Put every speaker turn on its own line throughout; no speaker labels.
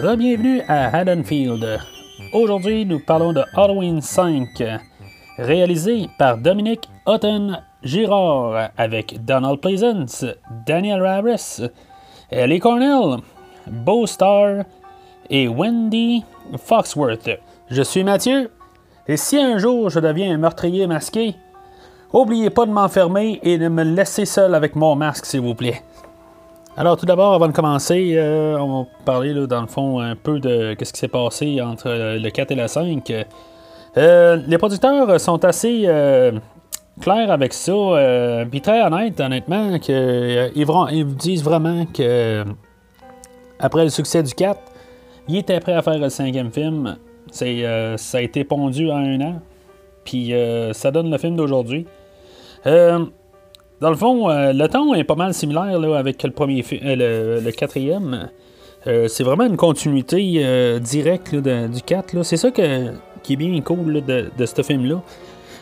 Bienvenue à Haddonfield. Aujourd'hui, nous parlons de Halloween 5, réalisé par Dominique Houghton Girard avec Donald Pleasance, Daniel Ravis, Ellie Cornell, Beau Star et Wendy Foxworth. Je suis Mathieu, et si un jour je deviens un meurtrier masqué, oubliez pas de m'enfermer et de me laisser seul avec mon masque, s'il vous plaît. Alors tout d'abord, avant de commencer, euh, on va parler dans le fond un peu de ce qui s'est passé entre euh, le 4 et le 5. Euh, les producteurs sont assez clairs avec ça, puis très honnêtes, honnêtement, qu'ils ils disent vraiment que après le succès du 4, il était prêt à faire le cinquième film. Ça a été pondu en un an. Puis ça donne le film d'aujourd'hui. Euh, dans le fond, le ton est pas mal similaire avec le premier le, quatrième. c'est vraiment une continuité directe du 4. C'est ça qui est bien cool de, ce film-là.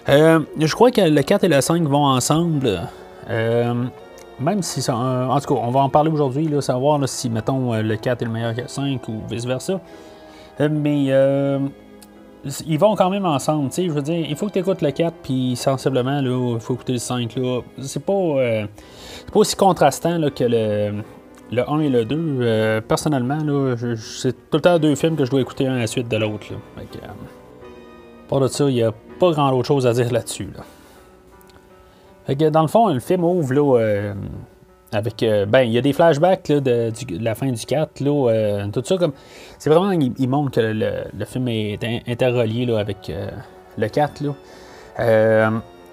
je crois que le 4 et le 5 vont ensemble. Même si ça. en tout cas, on va en parler aujourd'hui, savoir si, mettons, euh, le 4 est le meilleur que le 5 ou vice-versa. Euh, mais euh, ils vont quand même ensemble, tu sais. Je veux dire, il faut que tu écoutes le 4, puis sensiblement, là, il faut écouter le 5. Là. C'est pas, pas aussi contrastant que le, le 1 et le 2. personnellement, là, c'est tout le temps deux films que je dois écouter un à la suite de l'autre. Pour de ça, il n'y a pas grand autre chose à dire là-dessus. Là dans le fond, le film ouvre là, euh, avec. Euh, ben, il y a des flashbacks de, la fin du 4. Là, euh, tout ça comme. C'est vraiment. Il, montre que le, film est interrelié là, avec le 4. Là.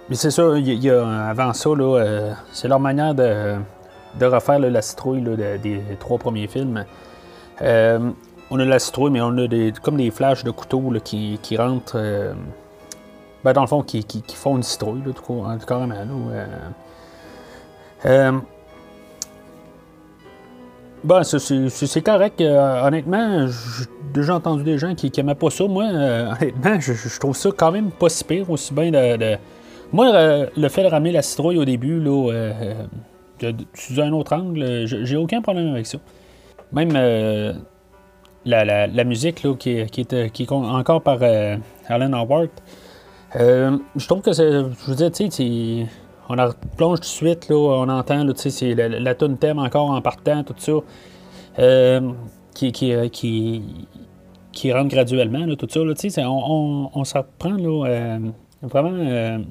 mais c'est ça, il y, a, avant ça, là, c'est leur manière de, de refaire la citrouille des trois premiers films. on a la citrouille, mais on a des, comme des flashs de couteau qui, qui rentrent ben, dans le fond, qui, qui, font une citrouille, là, tout, hein, carrément. Là, euh, euh, ben, c'est correct. Euh, honnêtement, j'ai déjà entendu des gens qui n'aimaient pas ça. Moi, honnêtement, je, trouve ça quand même pas si pire, aussi bien de. Moi, le fait de ramener la citrouille au début, là, sous un autre angle, j'ai aucun problème avec ça. Même la, la, musique là, qui, est, qui est encore par Alan Howard, euh, je trouve que c'est. Je veux dire, tu sais, on la plonge tout de suite, là, on entend, la, la tune thème encore en partant, tout ça, euh, qui, qui, euh, rentre graduellement, là, tout ça, sais, on, on, on s'en prend, là, vraiment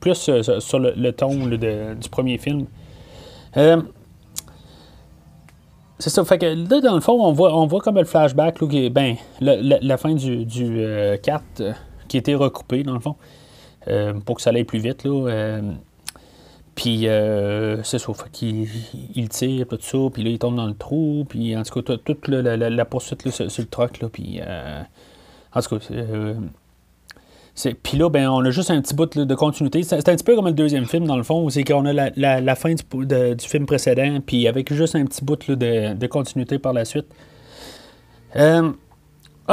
plus sur le, ton du premier film. c'est ça, fait que là, dans le fond, on voit, comme le flashback, là, ben, la, fin du, du 4 qui était recoupé, dans le fond, euh, pour que ça aille plus vite. Là, euh, puis, euh, c'est ça, fait qu'il il tire, tout ça, puis là, il tombe dans le trou, puis en tout cas, toute la, poursuite là, sur, le troc, là, puis en tout cas, puis là, ben, on a juste un petit bout de continuité. C'est un petit peu comme le deuxième film, dans le fond, c'est qu'on a la, fin du, film précédent, puis avec juste un petit bout de, continuité par la suite. en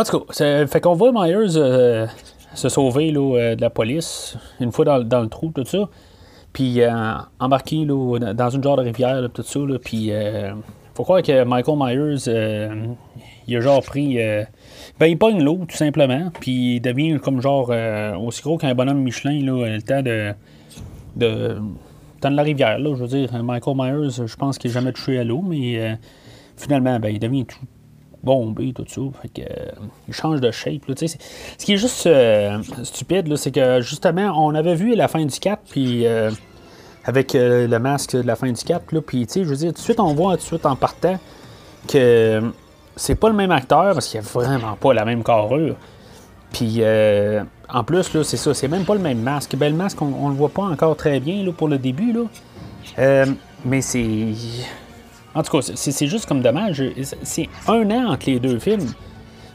tout cas, fait qu'on voit Myers se sauver là, euh, de la police, une fois dans, le trou, tout ça. Puis euh, embarquer là, dans une genre de rivière, tout ça. Puis euh, faut croire que Michael Myers, il a genre pris. ben, il pogne l'eau, tout simplement. Puis il devient comme genre aussi gros qu'un bonhomme Michelin, là, le temps de. de dans la rivière, là, je veux dire, Michael Myers, je pense qu'il n'a jamais touché à l'eau, mais finalement, ben, il devient tout, bombé, tout ça. Fait que, euh, il change de shape. Là, ce qui est juste euh, stupide, c'est que justement, on avait vu la fin du 4, puis euh, avec le masque de la fin du 4, puis je veux dire, tout de suite, on voit tout de suite en partant que c'est pas le même acteur parce qu'il a vraiment pas la même carrure. Puis en plus, là, c'est ça, c'est même pas le même masque. Ben, le masque, on, le voit pas encore très bien là, pour le début. Là. mais c'est En tout cas, c'est juste comme dommage. C'est un an entre les deux films.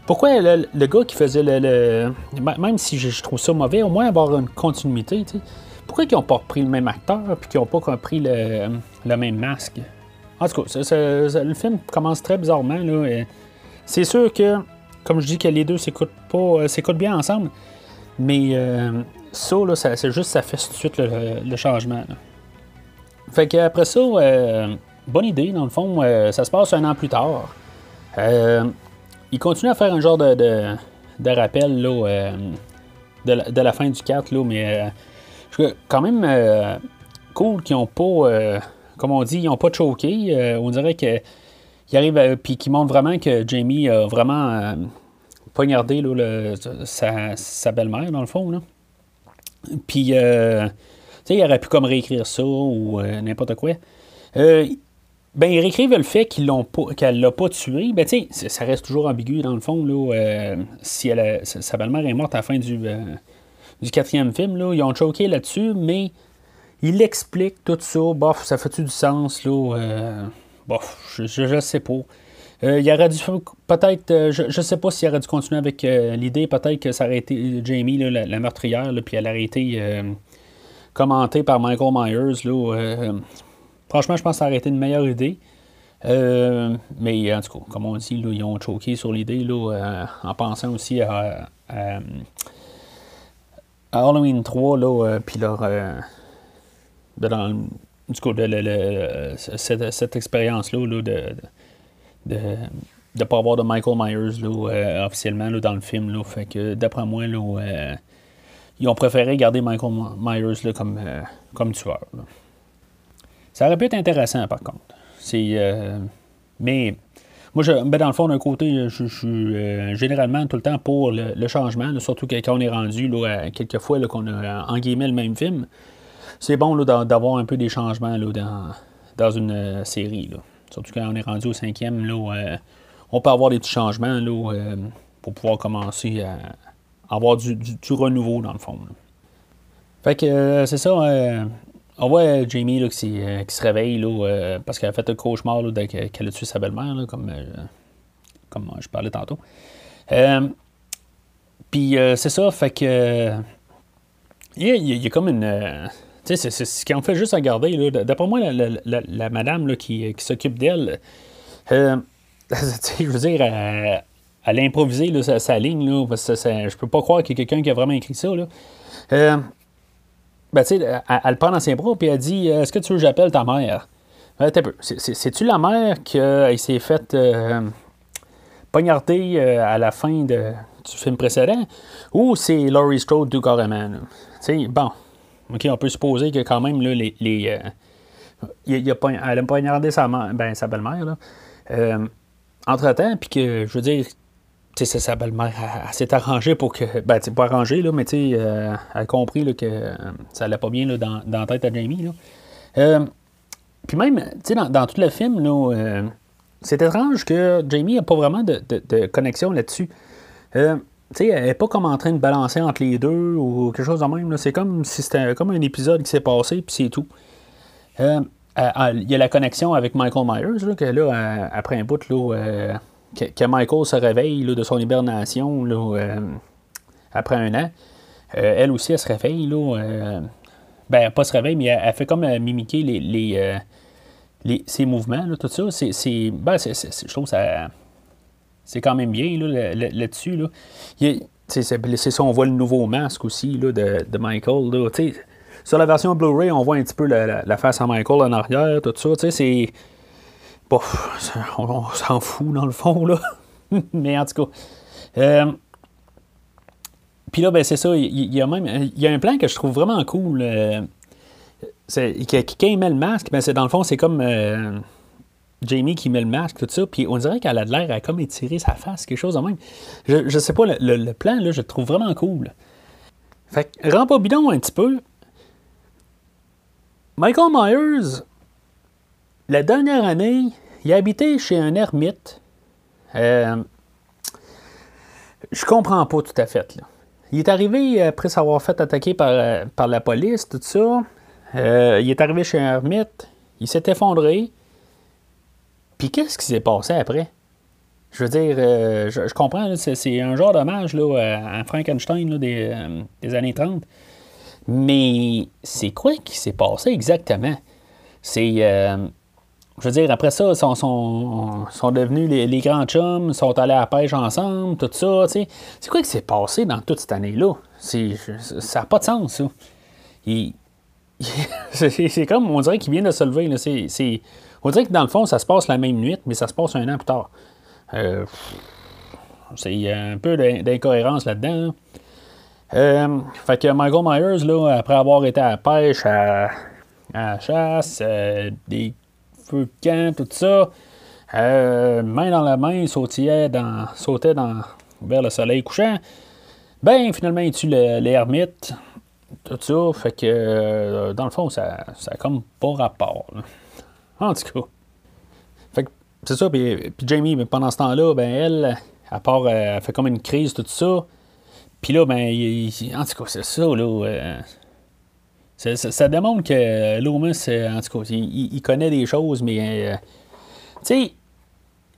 Pourquoi le, gars qui faisait le, Même si je, trouve ça mauvais, au moins avoir une continuité, tu sais. Pourquoi ils n'ont pas repris le même acteur puis qu'ils n'ont pas repris le, même masque? En tout cas, le film commence très bizarrement. C'est sûr que, comme je dis, que les deux s'écoutent pas euh, s'écoutent bien ensemble. Mais euh, ça, là, c'est juste ça fait tout de suite le, changement. Fait qu'après ça, euh, bonne idée, dans le fond, ça se passe un an plus tard. il continue à faire un genre de, de, rappel là, de, la, fin du 4, là, mais quand même cool qu'ils n'ont pas, comme on dit, ils n'ont pas choqué. on dirait que il arrive puis qui montre vraiment que Jamie a vraiment poignardé là, sa, belle-mère, dans le fond. Là. Puis, euh, tu sais, il aurait pu comme réécrire ça ou euh, n'importe quoi. Euh, ben, ils réécrivent le fait qu'ils l'ont pas, qu'elle l'a pas tué. Ben, tu sais, ça reste toujours ambigu, dans le fond, là. si elle sa belle-mère est morte à la fin du, du quatrième film, là. Ils ont choqué là-dessus, mais il explique tout ça. Bof, ça fait-tu du sens, là? bof, je, je, sais pas. Euh, il aurait dû peut-être, euh, je ne sais pas s'il aurait dû continuer avec euh, l'idée, peut-être que ça aurait été Jamie, la, meurtrière, puis elle aurait été commentée par Michael Myers. Franchement, je pense que ça aurait été une meilleure idée. mais en tout cas, comme on dit, ils ont choqué sur l'idée en pensant aussi à, Halloween 3, puis leur. dans, du coup, cette, expérience-là de ne pas avoir de Michael Myers euh, officiellement dans le film. Là, fait que d'après moi, là, euh, ils ont préféré garder Michael Myers comme, euh, comme tueur. Ça aurait pu être intéressant par contre. C'est. mais moi, ben dans le fond, d'un côté, je, suis généralement tout le temps pour le, changement, surtout quand on est rendu quelques fois qu'on a en guillemets le même film. C'est bon d'avoir un peu des changements dans, une série. Surtout quand on est rendu au cinquième, euh, on peut avoir des petits changements euh, pour pouvoir commencer à avoir du, renouveau dans le fond. Fait que euh, c'est ça. On voit Jamie là, qui, se réveille là, parce qu'elle a fait un cauchemar qu'elle a tué sa belle-mère, comme, comme je parlais tantôt. Puis c'est ça, fait que. Il y, a comme une c'est ce qu'ils ont fait juste à garder. D'après moi, la, madame là, qui, s'occupe d'elle, euh, je veux dire, elle, a improvisé sa, ligne. Là, parce que je peux pas croire qu'il y a quelqu'un qui a vraiment écrit ça. Là. Euh, ben, elle, elle, le prend dans ses bras et elle dit Est-ce que tu veux que j'appelle ta mère? C'est-tu la mère qui s'est faite euh, poignarder à la fin de, du film précédent ou c'est Laurie Strode tout carrément Bon. OK, on peut supposer que quand même, là, les. les euh, il, a, elle a poignardé sa, ben, sa belle-mère, euh, entre-temps, puis que, je veux dire, tu sais, sa belle-mère, elle, s'est arrangée pour que. Ben, tu pas arrangée, là, mais tu sais, euh, elle a compris là, que ça allait pas bien là, dans, dans la tête à Jamie. Là. puis même, tu sais, dans, dans, tout le film, là, c'est étrange que Jamie n'a pas vraiment de, de, connexion là-dessus sais, elle n'est pas comme en train de balancer entre les deux ou quelque chose de même. C'est comme si c'était comme un épisode qui s'est passé, puis c'est tout. Euh, il y a la connexion avec Michael Myers, que là, après un bout, là, que, Michael se réveille de son hibernation là, après un an. Euh, elle aussi, elle se réveille. Là, ben, pas se réveille, mais elle, fait comme mimiquer les, les, ses mouvements, tout ça. C'est, ben, je trouve ça c'est quand même bien là-dessus. Là, c'est ça, on voit le nouveau masque aussi là, de, de Michael. Là, sur la version Blu-ray, on voit un petit peu la, face à Michael en arrière, tout ça. C'est. Bon, on, s'en fout dans le fond, là. Mais en tout cas. Euh, puis là, ben, c'est ça. Il y, a même. Il y a un plan que je trouve vraiment cool. Euh, c'est, met le masque, ben, c'est dans le fond, c'est comme. Euh, Jamie qui met le masque, tout ça, puis on dirait qu'elle a de l'air à comme étirer sa face, quelque chose de même. Je, je sais pas, le, plan, là, je le trouve vraiment cool. Fait que, rends pas bidon un petit peu. Michael Myers, la dernière année, il a habité chez un ermite. Euh, je comprends pas tout à fait. Là. Il est arrivé après s'avoir fait attaquer par, euh, par la police, tout ça. Euh, il est arrivé chez un ermite. Il s'est effondré. Puis qu'est-ce qui s'est passé après? Je veux dire, euh, je, comprends, c'est un genre d'hommage à Frankenstein des, euh, des, années 30. Mais c'est quoi qui s'est passé exactement? C'est. Je veux dire, après ça, ils sont, sont, devenus les, grands chums, sont allés à la pêche ensemble, tout ça. C'est quoi qui s'est passé dans toute cette année-là? Ça n'a pas de sens, ça. c'est comme, on dirait qu'il vient de se lever. on dirait que dans le fond, ça se passe la même nuit, mais ça se passe un an plus tard. Euh, c'est un peu d'incohérence là-dedans. Euh, fait que Michael Myers, là, après avoir été à la pêche, à, la chasse, euh, des feux de camp, tout ça, main dans la main, sautillait dans, sautait dans, vers le soleil couchant. Ben, finalement, il tue l'ermite, tout ça. Fait que, dans le fond, ça n'a comme pas rapport. En tout cas c'est ça. Puis, Jamie, pendant ce temps-là, ben, elle, à part, euh, elle fait comme une crise, tout ça. Puis là, ben, en tout cas, c'est ça, là. Euh, ça, démontre que Loomis, euh, en tout cas, il, connaît des choses, mais. tu sais,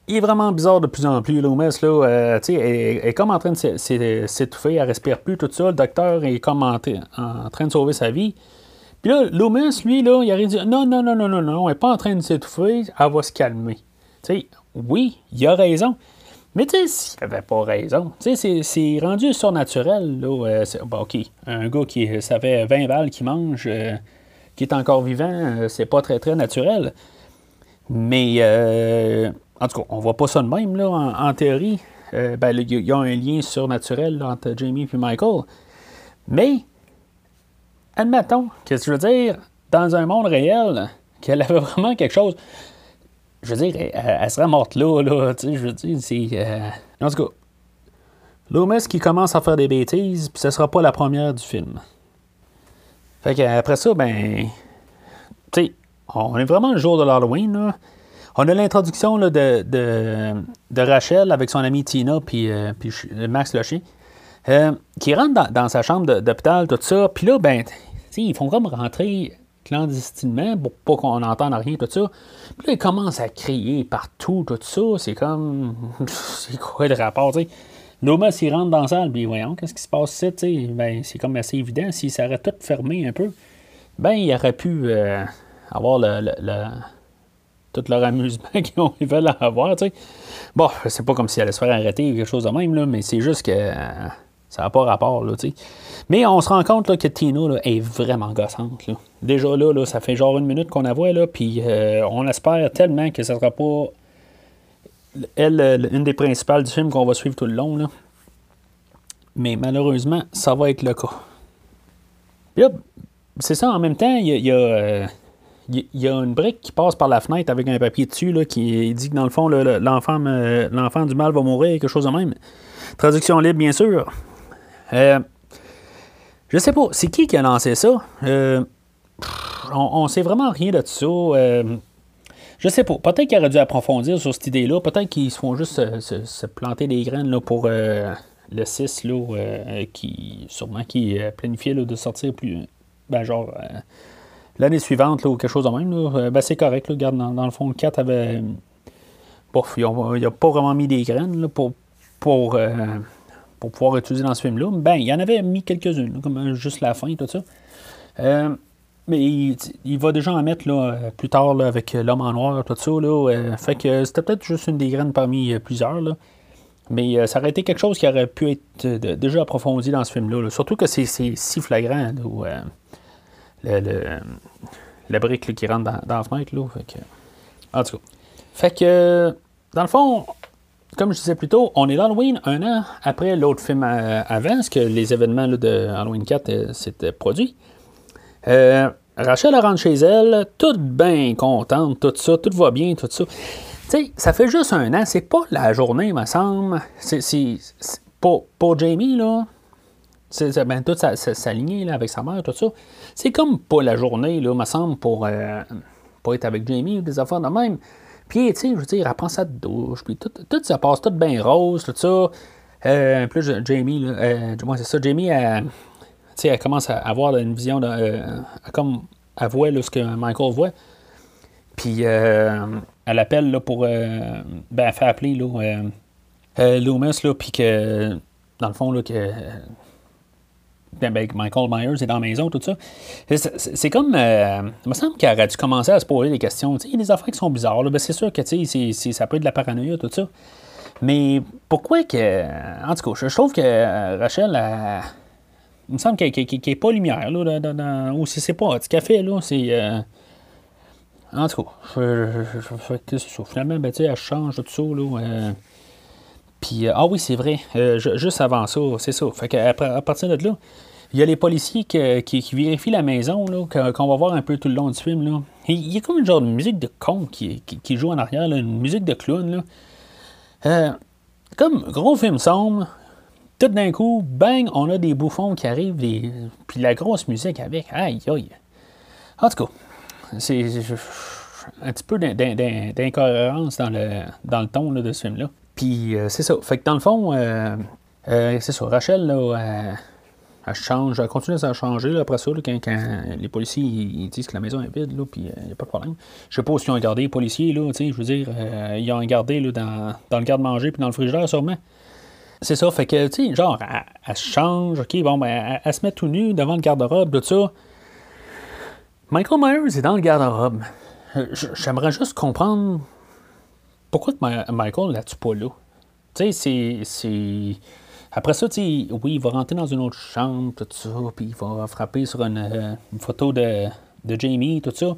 il est vraiment bizarre de plus en plus, Loomis, là. tu sais, est comme en train de s'étouffer, elle respire plus, tout ça. Le docteur est comme en, train de sauver sa vie. Puis là, Loomis, lui, là, il a dit non, non, non, non, non, non, elle n'est pas en train de s'étouffer, elle va se calmer oui, il a raison. Mais tu sais, s'il n'avait pas raison, tu sais, c'est rendu surnaturel. Là, euh, OK, un gars qui, ça fait 20 balles qui mange, euh, qui est encore vivant, euh, c'est pas très, très naturel. Mais, en tout cas, on voit pas ça de même, là, en, théorie. ben, il y, a un lien surnaturel entre Jamie et Michael. Mais, admettons, qu'est-ce que je veux dire, dans un monde réel, qu'elle avait vraiment quelque chose je veux dire, elle, serait morte là, là, tu sais, je veux dire, c'est... Euh, en tout cas, Loomis qui commence à faire des bêtises, puis ce sera pas la première du film. Fait qu'après ça, ben... Tu sais, on est vraiment le jour de l'Halloween, là. On a l'introduction de, de, de, Rachel avec son ami Tina puis, euh, puis Max Locher, euh, qui rentre dans, dans sa chambre d'hôpital, tout ça. Puis là, ben, ils font comme rentrer clandestinement pour pas qu'on entende rien, tout ça. Puis là, il commence à crier partout, tout ça. C'est comme. c'est quoi le rapport, tu sais? Loma, s'il rentre dans la salle, puis voyons, qu'est-ce qui se passe ici, tu sais? Ben, c'est comme assez évident. S'il s'arrête tout fermé un peu, ben, il aurait pu euh, avoir le, tout leur amusement qu'ils veulent avoir, tu sais. Bon, c'est pas comme s'il allait se faire arrêter ou quelque chose de même, là, mais c'est juste que. Ça n'a pas rapport, là, tu sais. Mais on se rend compte là, que Tina là, est vraiment gossante. Là. Déjà là, là, ça fait genre une minute qu'on la voit, là, puis euh, on espère tellement que ne sera pas elle, une des principales du film qu'on va suivre tout le long. Là. Mais malheureusement, ça va être le cas. Puis c'est ça, en même temps, il y a, euh, a une brique qui passe par la fenêtre avec un papier dessus là, qui dit que dans le fond, l'enfant, l'enfant du mal va mourir, quelque chose de même. Traduction libre, bien sûr. Euh, je sais pas, c'est qui qui a lancé ça? Euh, on, ne sait vraiment rien de ça. Euh, je sais pas. Peut-être qu'il aurait dû approfondir sur cette idée-là. Peut-être qu'ils se font juste se, planter des graines là, pour le 6, là, qui sûrement qui est planifié de sortir plus. Ben, genre l'année suivante ou quelque chose de même. Ben, c'est correct. Là, dans, le fond, le 4 avait. Bof, il n'a pas vraiment mis des graines pour. pour pour pouvoir utiliser dans ce film-là. Ben, il y en avait mis quelques-unes, comme juste la fin, tout ça. Euh, mais il, va déjà en mettre là, plus tard là, avec l'homme en noir, tout ça. Là, euh, fait que c'était peut-être juste une des graines parmi euh, plusieurs. Là. Mais ça aurait été quelque chose qui aurait pu être déjà approfondi dans ce film-là. Surtout que c'est si flagrant. Le, la brique qui rentre dans, dans, la. Là, fait que, en tout cas. Fait que, dans le fond, comme je disais plus tôt, on est l'Halloween un an après l'autre film euh, avant, parce que les événements de Halloween 4 euh, s'étaient produits. Euh, Rachel rentre chez elle, toute bien contente, tout ça, tout va bien, tout ça. Tu sais, ça fait juste un an, c'est pas la journée, me semble. Pour, pour, Jamie, là, c'est, ben, toute sa, avec sa mère, tout ça. C'est comme pas la journée, là, me semble, pour, pour être avec Jamie ou des affaires de même. Puis, tu sais, je veux dire, elle prend sa douche, puis tout, tout ça passe tout bien rose, tout ça. Euh, plus Jamie, là, euh, moi c'est ça, Jamie, elle, elle commence à avoir une vision, de, euh, comme elle voit ce que Michael voit. Puis, euh, elle appelle là, pour. ben, elle fait appeler là, Loomis, là, puis que, dans le fond, là, que. Ben, ben, Michael Myers est dans la maison, tout ça. C'est comme. il me semble qu'elle aurait dû commencer à se poser des questions. Il y a des affaires qui sont bizarres. Ben, c'est sûr que ça peut être de la paranoïa, tout ça. Mais pourquoi que. En tout cas, je, trouve que Rachel, il me semble qu'elle n'est pas lumière, là, dans, ou si c'est pas du café, là, c'est. en tout cas, je, finalement, ben, elle change tout ça, là. Puis, ah oui, c'est vrai, juste avant ça, c'est ça. Fait qu'à à partir de là, il y a les policiers qui, vérifient la maison, qu'on va voir un peu tout le long du film. Il y a comme une genre de musique de con qui, joue en arrière, une musique de clown. Euh, comme gros film sombre, tout d'un coup, bang, on a des bouffons qui arrivent, puis la grosse musique avec. Aïe, aïe. En tout cas, c'est un petit peu d'incohérence dans le, dans le ton de ce film-là. Puis euh, c'est ça. Fait que dans le fond, euh, c'est ça. Rachel, là, elle change, elle continue à changer après ça, quand, les policiers disent que la maison est vide, puis il euh, n'y a pas de problème. Je sais pas s'ils ont gardé les policiers, là, je veux dire, euh, ils ont gardé là, dans, dans le garde-manger puis dans le frigidaire sûrement. C'est ça, fait que, tu sais, genre, elle, se change, ok, bon, ben, elle, se met tout nu devant le garde-robe, tout ça. Michael Myers est dans le garde-robe. Euh, j'aimerais juste comprendre pourquoi Michael la tue pas là? Tu sais, c'est après ça, oui, il va rentrer dans une autre chambre, tout ça, puis il va frapper sur une, euh, photo de, de, Jamie, tout ça.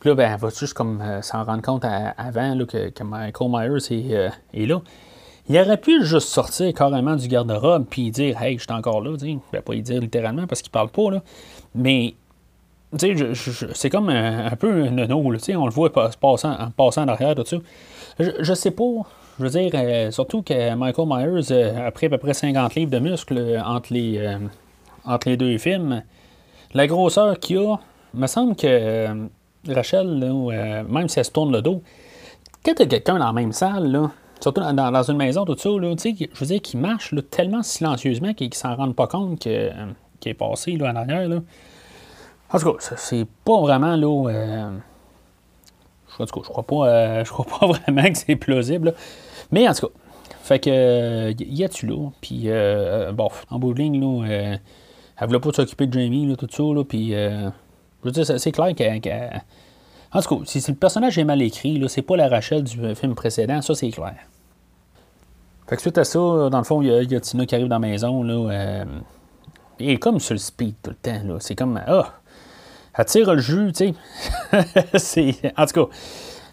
Puis là, ben, va juste comme euh, s'en rendre compte avant là, que, que, Michael Myers est, euh, est, là. Il aurait pu juste sortir carrément du garde-robe puis dire Hey, je suis encore là. Il ne pas y dire littéralement parce qu'il parle pas. Là. Mais c'est comme un, peu un nono. on le voit passant, en passant en arrière, tout ça. Je, sais pas je veux dire, euh, surtout que Michael Myers euh, a pris à peu près 50 livres de muscles euh, entre, les, entre les deux films. La grosseur qu'il a, me semble que Rachel, même si elle se tourne le dos, quand tu quelqu'un dans la même salle, surtout dans, une maison, tout ça, je veux dire, qui marche tellement silencieusement qu'il ne s'en rend pas compte qu'il est passé là, en arrière. Là. En tout cas, c'est pas vraiment là. Je, crois pas, je crois pas vraiment que c'est plausible. Mais en tout cas, fait que, euh, y a-tu là? Puis, euh, bon, en bout de ligne, là, euh, elle voulait pas s'occuper de Jamie, tout ça, là, puis, je c'est clair qu'elle. en tout cas, si, le personnage est mal écrit, là, c'est pas la Rachel du film précédent, ça, c'est clair. Fait que suite à ça, dans le fond, il y, a Tina qui arrive dans la maison, là, euh, est comme sur le speed tout le temps. C'est comme, ah, elle tire le jus, tu sais. en tout cas.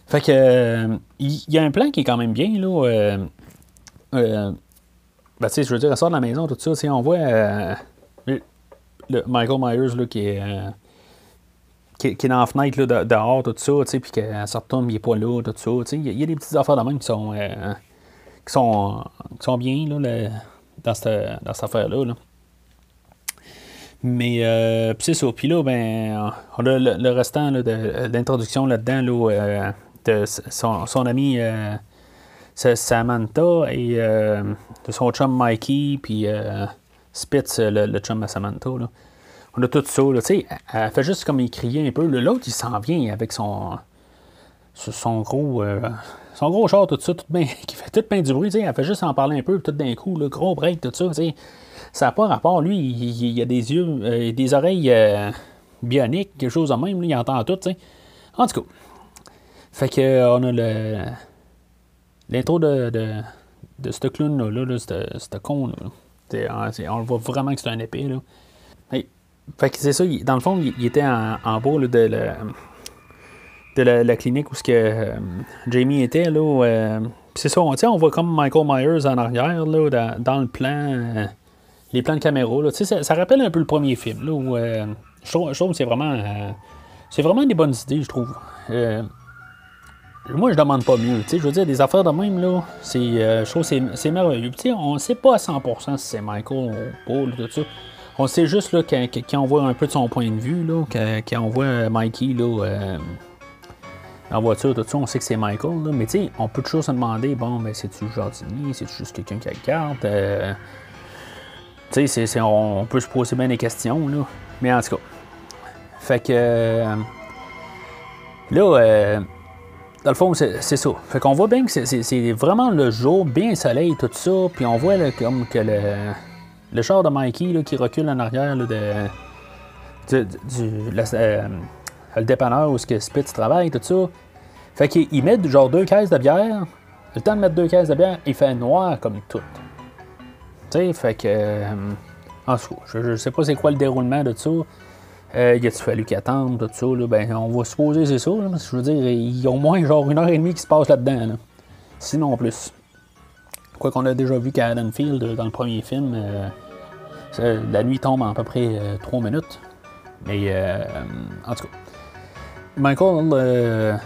Fait que il y, a un plan qui est quand même bien là. Euh, euh, ben, tu sais, je veux dire, elle sort de la maison, tout ça. On voit euh, le Michael Myers là, qui est. Qui, est dans la fenêtre là, dehors, tout ça, puis qu'elle se retourne, il n'est pas là, tout ça. Il y, a des petites affaires de même qui sont, qui sont, qui sont bien là, dans cette, dans cette affaire-là. Là. Mais c'est ça. Puis là, ben, on a le, restant de, l'introduction là-dedans. Là, de son, son ami euh, Samantha et euh, de son chum Mikey, puis euh, Spitz, le, chum de Samantha. Là. On a tout ça. Là, elle fait juste comme il criait un peu. L'autre, il s'en vient avec son, son gros. son gros char, tout ça, tout bien, qui fait tout plein du bruit, elle fait juste en parler un peu, tout d'un coup, le gros break, tout ça, ça n'a pas rapport. Lui, il, a des yeux, des oreilles bioniques, quelque chose de même, il entend tout, sais. En tout cas, fait que euh, on a le. L'intro de, de, de ce clown-là, là, là ce con là. On, le voit vraiment que c'est un épée. Là. fait que c'est ça, dans le fond, il, était en, bas de, la, de la, clinique où ce que, euh, Jamie était. Là, euh, c'est ça, on, on voit comme Michael Myers en arrière là, dans le plan, les plans de caméra. Ça, ça rappelle un peu le premier film. Là, où, je, trouve, je trouve que c'est vraiment, c'est vraiment des bonnes idées, je trouve moi, je demande pas mieux. Je veux dire, des affaires de même, là, c'est, euh, je trouve c'est, c'est merveilleux. on ne sait pas à 100% si c'est Michael ou Paul, tout ça. On sait juste là, qu'on voit un peu de son point de vue, là, qu'on voit euh, Mikey là, euh, en voiture, tout ça, on sait que c'est Michael. Là, mais sais, on peut toujours se demander, bon, ben, c'est-tu jardinier, c'est-tu juste quelqu'un qui regarde? Euh, tu sais, on, peut se poser bien des questions, là. Mais en tout cas. Fait que. là, dans le fond, c'est ça. Fait qu'on voit bien que c'est vraiment le jour, bien soleil, tout ça. Puis on voit comme que le, le char de Mikey qui recule en arrière de, du, euh, le dépanneur où Spitz travaille, tout ça. Fait qu'il met genre deux caisses de bière. Le temps de mettre deux caisses de bière, il fait noir comme tout. Fait que. Euh, en tout je, je sais pas c'est quoi le déroulement de ça. Euh, il a-tu fallu qu'ils attendent, tout ça, là, ben, on va supposer c'est ça, je veux dire, il y a au moins genre une heure et demie qui se passe là-dedans, sinon plus. Quoi qu'on a déjà vu qu'à Field, dans le premier film, euh, la nuit tombe en à peu près euh, trois minutes. Mais, en tout cas, Michael,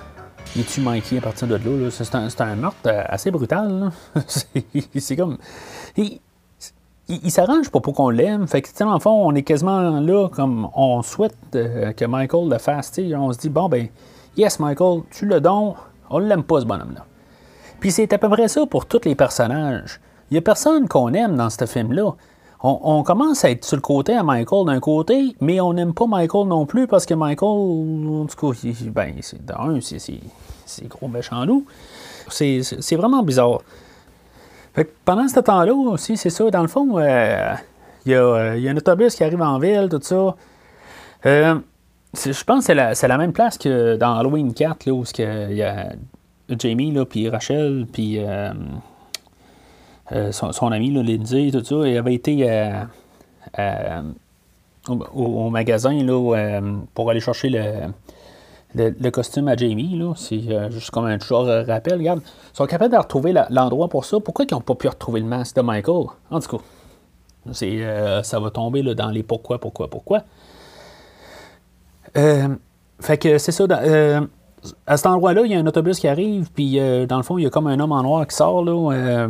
il tue Mikey à partir de là. C'est un, un, meurtre assez brutal. c'est comme il, s'arrange pas pour qu'on l'aime. Fait que, le fond, on est quasiment là comme on souhaite euh, que Michael le fasse. On se dit, bon, ben, yes, Michael, tu le donnes, on l'aime pas, ce bonhomme-là. Puis c'est à peu près ça pour tous les personnages. Il y a personne qu'on aime dans ce film-là. On, commence à être sur le côté à Michael d'un côté, mais on n'aime pas Michael non plus parce que Michael, en tout cas, ben, c'est d'un, c'est gros méchant loup. C'est vraiment bizarre pendant ce temps-là aussi, c'est ça, dans le fond, euh, il y, a un autobus qui arrive en ville, tout ça. Euh, je pense que c'est la, même place que dans Halloween 4, là, où il y a Jamie, puis Rachel, puis euh, son, ami, là, Lindsay, tout ça. Il avait été au, magasin là, pour aller chercher le le, costume à Jamie, là, c'est euh, juste comme un toujours rappel. Regarde, ils sont capables de retrouver l'endroit pour ça. Pourquoi ils n'ont pas pu retrouver le masque de Michael? En tout cas, c'est, euh, ça va tomber dans les pourquoi, pourquoi, pourquoi. Euh, fait que c'est ça. à cet endroit-là, il y a un autobus qui arrive, puis dans le fond, il y a comme un homme en noir qui sort. Là,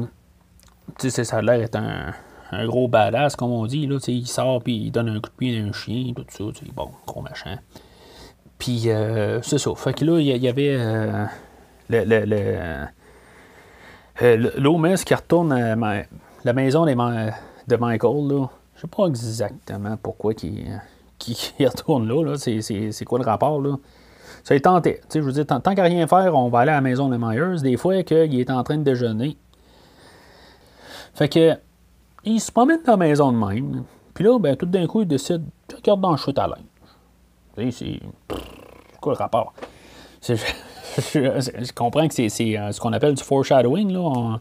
tu sais, ça a l'air d'être un, un, gros badass, comme on dit. Là, il sort, puis il donne un coup de pied à un chien, tout ça. Bon, gros machin. Puis, euh, c'est ça. Fait que là, il y, avait euh, le, le, le, euh, qui retourne à la maison de Michael. Là. Je sais pas exactement pourquoi il, retourne là. C'est, quoi le rapport? Là? Ça est tenté. je veux dire, tant, qu'à rien faire, on va aller à la maison de Myers. Des fois, qu'il est en train de déjeuner. Fait que, il se promène dans la maison de même. Puis là, ben, tout d'un coup, il décide de regarder dans le chute à l'air c'est. quoi le rapport? Je, comprends que c'est euh, ce qu'on appelle du foreshadowing. Là.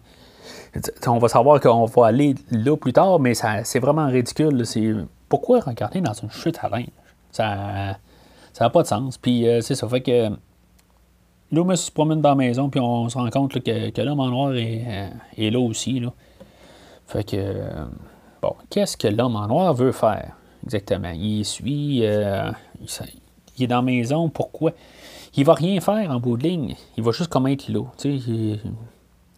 On, va savoir qu'on va aller là plus tard, mais c'est vraiment ridicule. C'est pourquoi regarder dans une chute à linge? Ça n'a pas de sens. Puis euh, c'est ça. Fait que là, on se promène dans la maison, puis on se rend compte que, l'homme en noir est, euh, là aussi. Fait que, bon, qu'est-ce que l'homme en noir veut faire? Exactement? Il suit. Il, est dans la maison. Pourquoi? Il va rien faire en bout de ligne. Il va juste comme être là. je,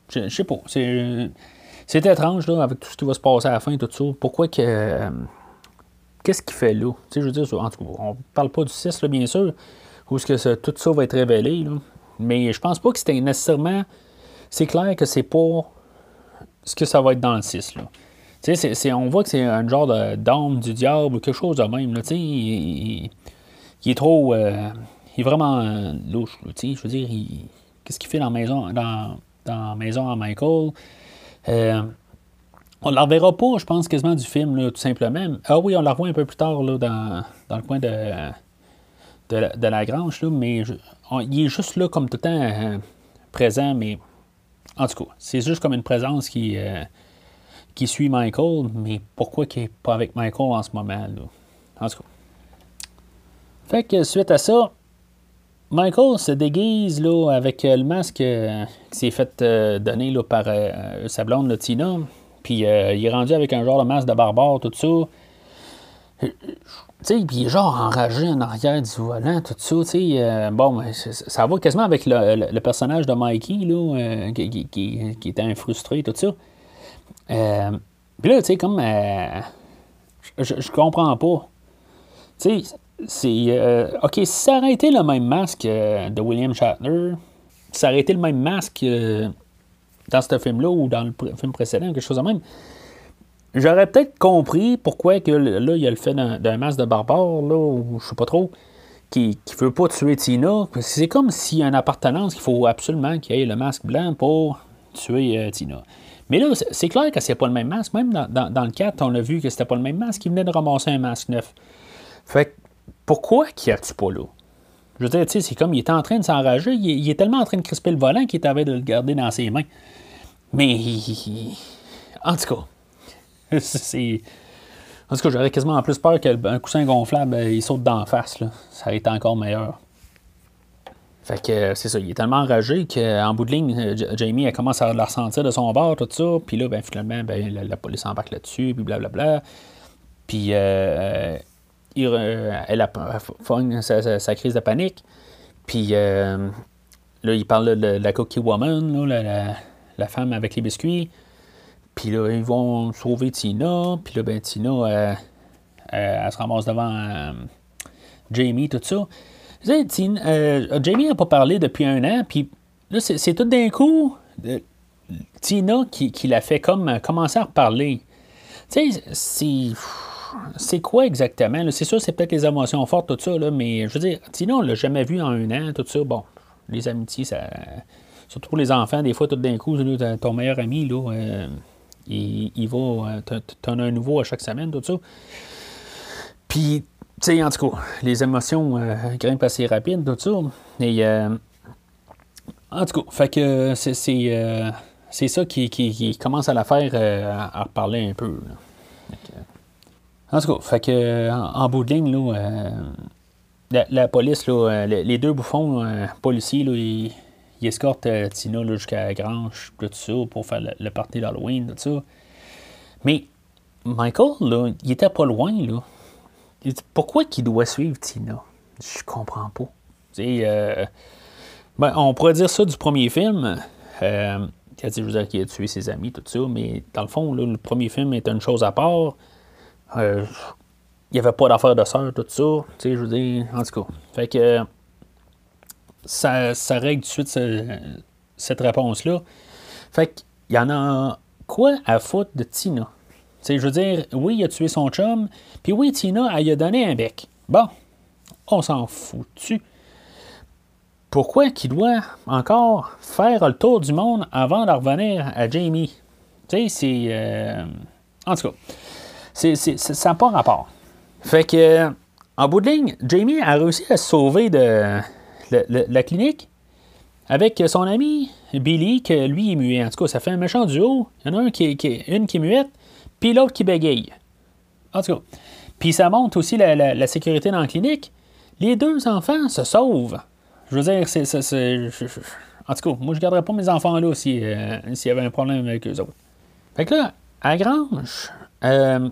je sais pas. C'est, étrange là, avec tout ce qui va se passer à la fin, tout ça. Pourquoi que. Euh, qu'est-ce qu'il fait là? je veux dire, en tout cas, on parle pas du 6, là, bien sûr, où ce que tout ça va être révélé. Mais je pense pas que c'était nécessairement. C'est clair que c'est pas ce que ça va être dans le 6. Là. Tu sais, on voit que c'est un genre d'âme du diable ou quelque chose de même. Là, il, est trop. Euh, il est vraiment euh, louche. je veux dire, qu'est-ce qu'il fait dans la maison, dans, dans maison à Michael? Euh, on ne la reverra pas, je pense, quasiment du film, tout simplement. Ah oui, on la revoit un peu plus tard là, dans, dans le coin de, de, la, grange, là, mais il est juste là comme tout le temps présent, mais en tout cas, c'est juste comme une présence qui qui suit Michael, mais pourquoi qu'il n'est pas avec Michael en ce moment? Là? En tout cas. Fait que suite à ça, Michael se déguise là, avec euh, le masque euh, qui s'est fait euh, donner là, par sa blonde Tina. Puis il est rendu avec un genre de masque de barbare, tout ça. Tu sais, puis genre enragé en arrière du volant, tout ça, tu sais. bon, ça va quasiment avec le, personnage de Mikey, là, qui, qui, qui, était un frustré, tout ça. Euh, puis là, tu sais, comme. Euh, je, comprends pas. Tu sais, c'est. Euh, ok, si ça aurait été le même masque de William Shatner, si ça aurait été le même masque dans ce film-là ou dans le film précédent, quelque chose de même, j'aurais peut-être compris pourquoi que là, il y a le fait d'un masque de barbare, là, ou je sais pas trop, qui ne veut pas tuer Tina. C'est comme s'il y a une appartenance qu'il faut absolument qu'il y ait le masque blanc pour tuer Tina. Mais là, c'est clair que c'est pas le même masque. Même dans, le 4, on a vu que c'était pas le même masque. Il venait de ramasser un masque neuf. Fait pourquoi qu'il a-tu pas là? Je veux dire, tu sais, c'est comme il était en train de s'enrager. Il, est tellement en train de crisper le volant qu'il avait de le garder dans ses mains. Mais, en tout cas, c'est. En tout cas, j'aurais quasiment plus peur qu'un coussin gonflable, euh, il saute d'en face. Là. Ça aurait été encore meilleur. Fait que euh, c'est ça, il est tellement enragé qu'en bout de ligne, euh, Jamie elle commence à le ressentir de son bord, tout ça. Puis là, ben, finalement, ben, la, police embarque là-dessus, puis blablabla. Puis euh, elle a sa, sa, crise de panique. Puis là, il parle de, la Cookie Woman, la, femme avec les biscuits. Puis là, ils vont sauver Tina. Puis là, ben, Tina, elle se ramasse devant Jamie, tout ça. Euh, Jamie n'a pas parlé depuis un an, puis là, c'est tout d'un coup euh, Tina qui, l'a fait comme euh, commencer à reparler. Tu sais, c'est. quoi exactement? C'est sûr, c'est peut-être les émotions fortes, tout ça, là, mais je veux dire, Tina, on l'a jamais vu en un an, tout ça. Bon, les amitiés, ça. Surtout pour les enfants, des fois, tout d'un coup, ton meilleur ami, là, il, il, va. T'en as un nouveau à chaque semaine, tout ça. Puis, tu sais, en tout cas, les émotions euh, grimpent assez rapide, tout ça. Et, euh, en tout cas, fait que c'est, euh, ça qui, commence à la faire à, reparler un peu. En tout cas, fait que, en, bout de ligne, là, la, police, les, deux bouffons policiers, ils, escortent Tina jusqu'à la grange, pour faire le, le d'Halloween. Mais Michael, il était pas loin, là pourquoi qu'il doit suivre Tina? Je comprends pas. Euh, ben, on pourrait dire ça du premier film. Euh, je veux dire qu'il a tué ses amis, tout ça, mais dans le fond, le premier film est une chose à part. Euh, il n'y avait pas d'affaire de sœur, tout ça. Je veux dire, en tout cas. Fait que ça, règle tout de suite cette réponse-là. Fait qu'il y en a quoi à foutre de Tina? Je veux dire, oui, il a tué son chum, puis oui, Tina, elle a donné un bec. Bon, on s'en fout-tu? Pourquoi qu'il doit encore faire le tour du monde avant de revenir à Jamie? Tu sais, c'est. Euh, en tout cas, c'est, ça n'a pas rapport. Fait que, en bout de ligne, Jamie a réussi à se sauver de la clinique avec son ami Billy, que lui est muet. En tout cas, ça fait un méchant duo. Il y en a un une qui est muette, puis l'autre qui bégaye. En tout cas. Puis ça montre aussi la, sécurité dans la clinique. Les deux enfants se sauvent. Je veux dire, c'est. En tout cas, moi, je ne garderais pas mes enfants là euh, s'il y avait un problème avec eux autres. Fait que là, à Grange, euh,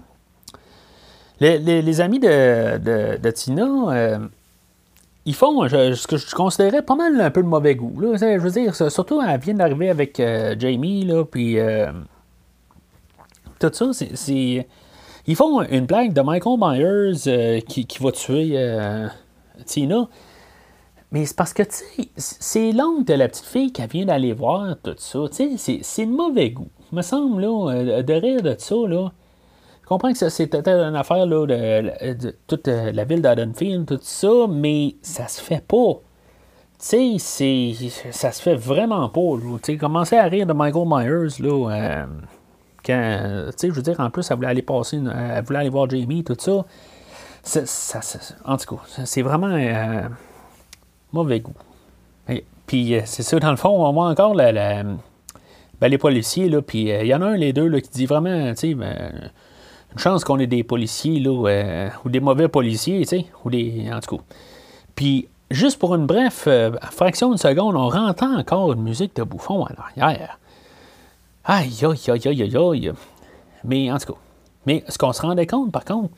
les, amis de, Tina, euh, ils font ce que je considérais pas mal un peu de mauvais goût. Là. Je veux dire, surtout, elle vient d'arriver avec Jamie, là, puis tout ça, c'est. Ils font une blague de Michael Myers euh, qui, va tuer euh, Tina. Mais c'est parce que, tu sais, c'est l'oncle de la petite fille qui vient d'aller voir tout ça. Tu sais, c'est de mauvais goût. Il me semble, là, euh, de rire de ça, là. Je comprends que c'est peut-être une affaire, là, de, toute la ville d'Adenfield, tout ça, mais ça se fait pas. Tu sais, ça se fait vraiment pas. Tu sais, commencer à rire de Michael Myers, là quand, tu sais, je veux dire, en plus, elle voulait aller passer, elle voulait aller voir Jamie, tout ça. en tout cas, c'est vraiment euh, mauvais goût. Puis, euh, c'est ça, dans le fond, on voit encore ben, les policiers, là, puis euh, il y en a un, les deux, là, qui dit vraiment, tu sais, ben, une chance qu'on ait des policiers, là, ou des mauvais policiers, tu sais, ou des, en tout cas. Puis, juste pour une bref fraction de seconde, on rentre encore une musique de bouffon à l'arrière. Aïe, aïe, aïe, aïe, aïe. Mais en tout cas, mais ce qu'on se rendait compte, par contre,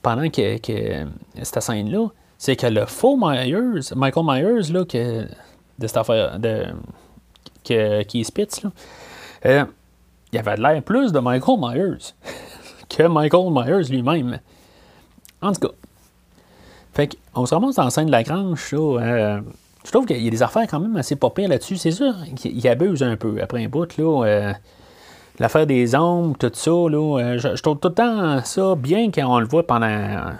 pendant que, cette scène-là, c'est que le faux Myers, Michael Myers, là, que, de cette affaire, de, que, qui Spitz, là, euh, il avait l'air plus de Michael Myers que Michael Myers lui-même. En tout cas, fait qu'on se remonte dans la scène de la grange, euh, je trouve qu'il y a des affaires quand même assez pas là-dessus. C'est sûr qu'il abuse un peu après un bout. Là, euh, l'affaire des ombres, tout ça, là, euh, je, trouve tout le temps ça bien quand on le voit pendant.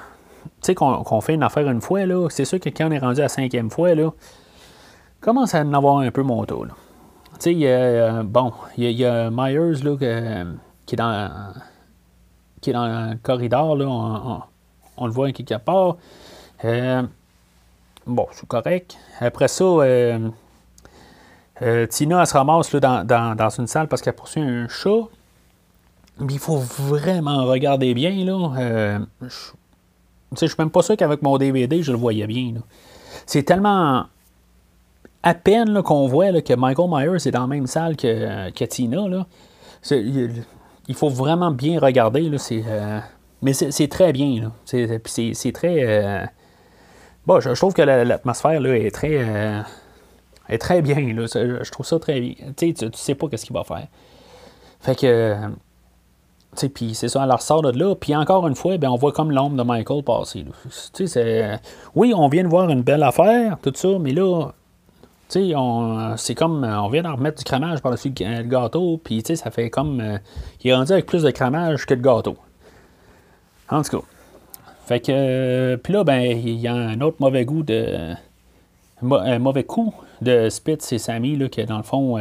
sais, qu'on fait une affaire une fois, là, c'est sûr que quand on est rendu à la cinquième fois, là, commence à en avoir un peu mon taux, là. Tu sais, euh, bon, il y, a Myers, là, qui est dans qui est dans le corridor, là, on, le voit quelque part. Euh, bon, c'est correct. Après ça, euh, euh, Tina, elle se ramasse dans, une salle parce qu'elle poursuit un chat. Mais il faut vraiment regarder bien. Là. je ne suis même pas sûr qu'avec mon DVD, je le voyais bien. C'est tellement à peine qu'on voit que Michael Myers est dans la même salle que, que Tina. Il faut vraiment bien regarder. Euh, mais c'est très bien. C'est très. Euh, bon, je, trouve que l'atmosphère est très. Est très bien. Là. Je trouve ça très bien. Tu, tu sais pas ce qu'il va faire. Fait que. Puis c'est ça, elle ressort de là. Puis encore une fois, ben, on voit comme l'ombre de Michael passer. Oui, on vient de voir une belle affaire, tout ça, mais là, c'est comme, on vient d'en remettre du cramage par-dessus le gâteau, puis ça fait comme, euh, il est rendu avec plus de cramage que de gâteau. En tout cas. Fait que, euh, puis là, ben, il y a un autre mauvais goût de, un mauvais coup de Spitz et Sammy, là, que dans le fond,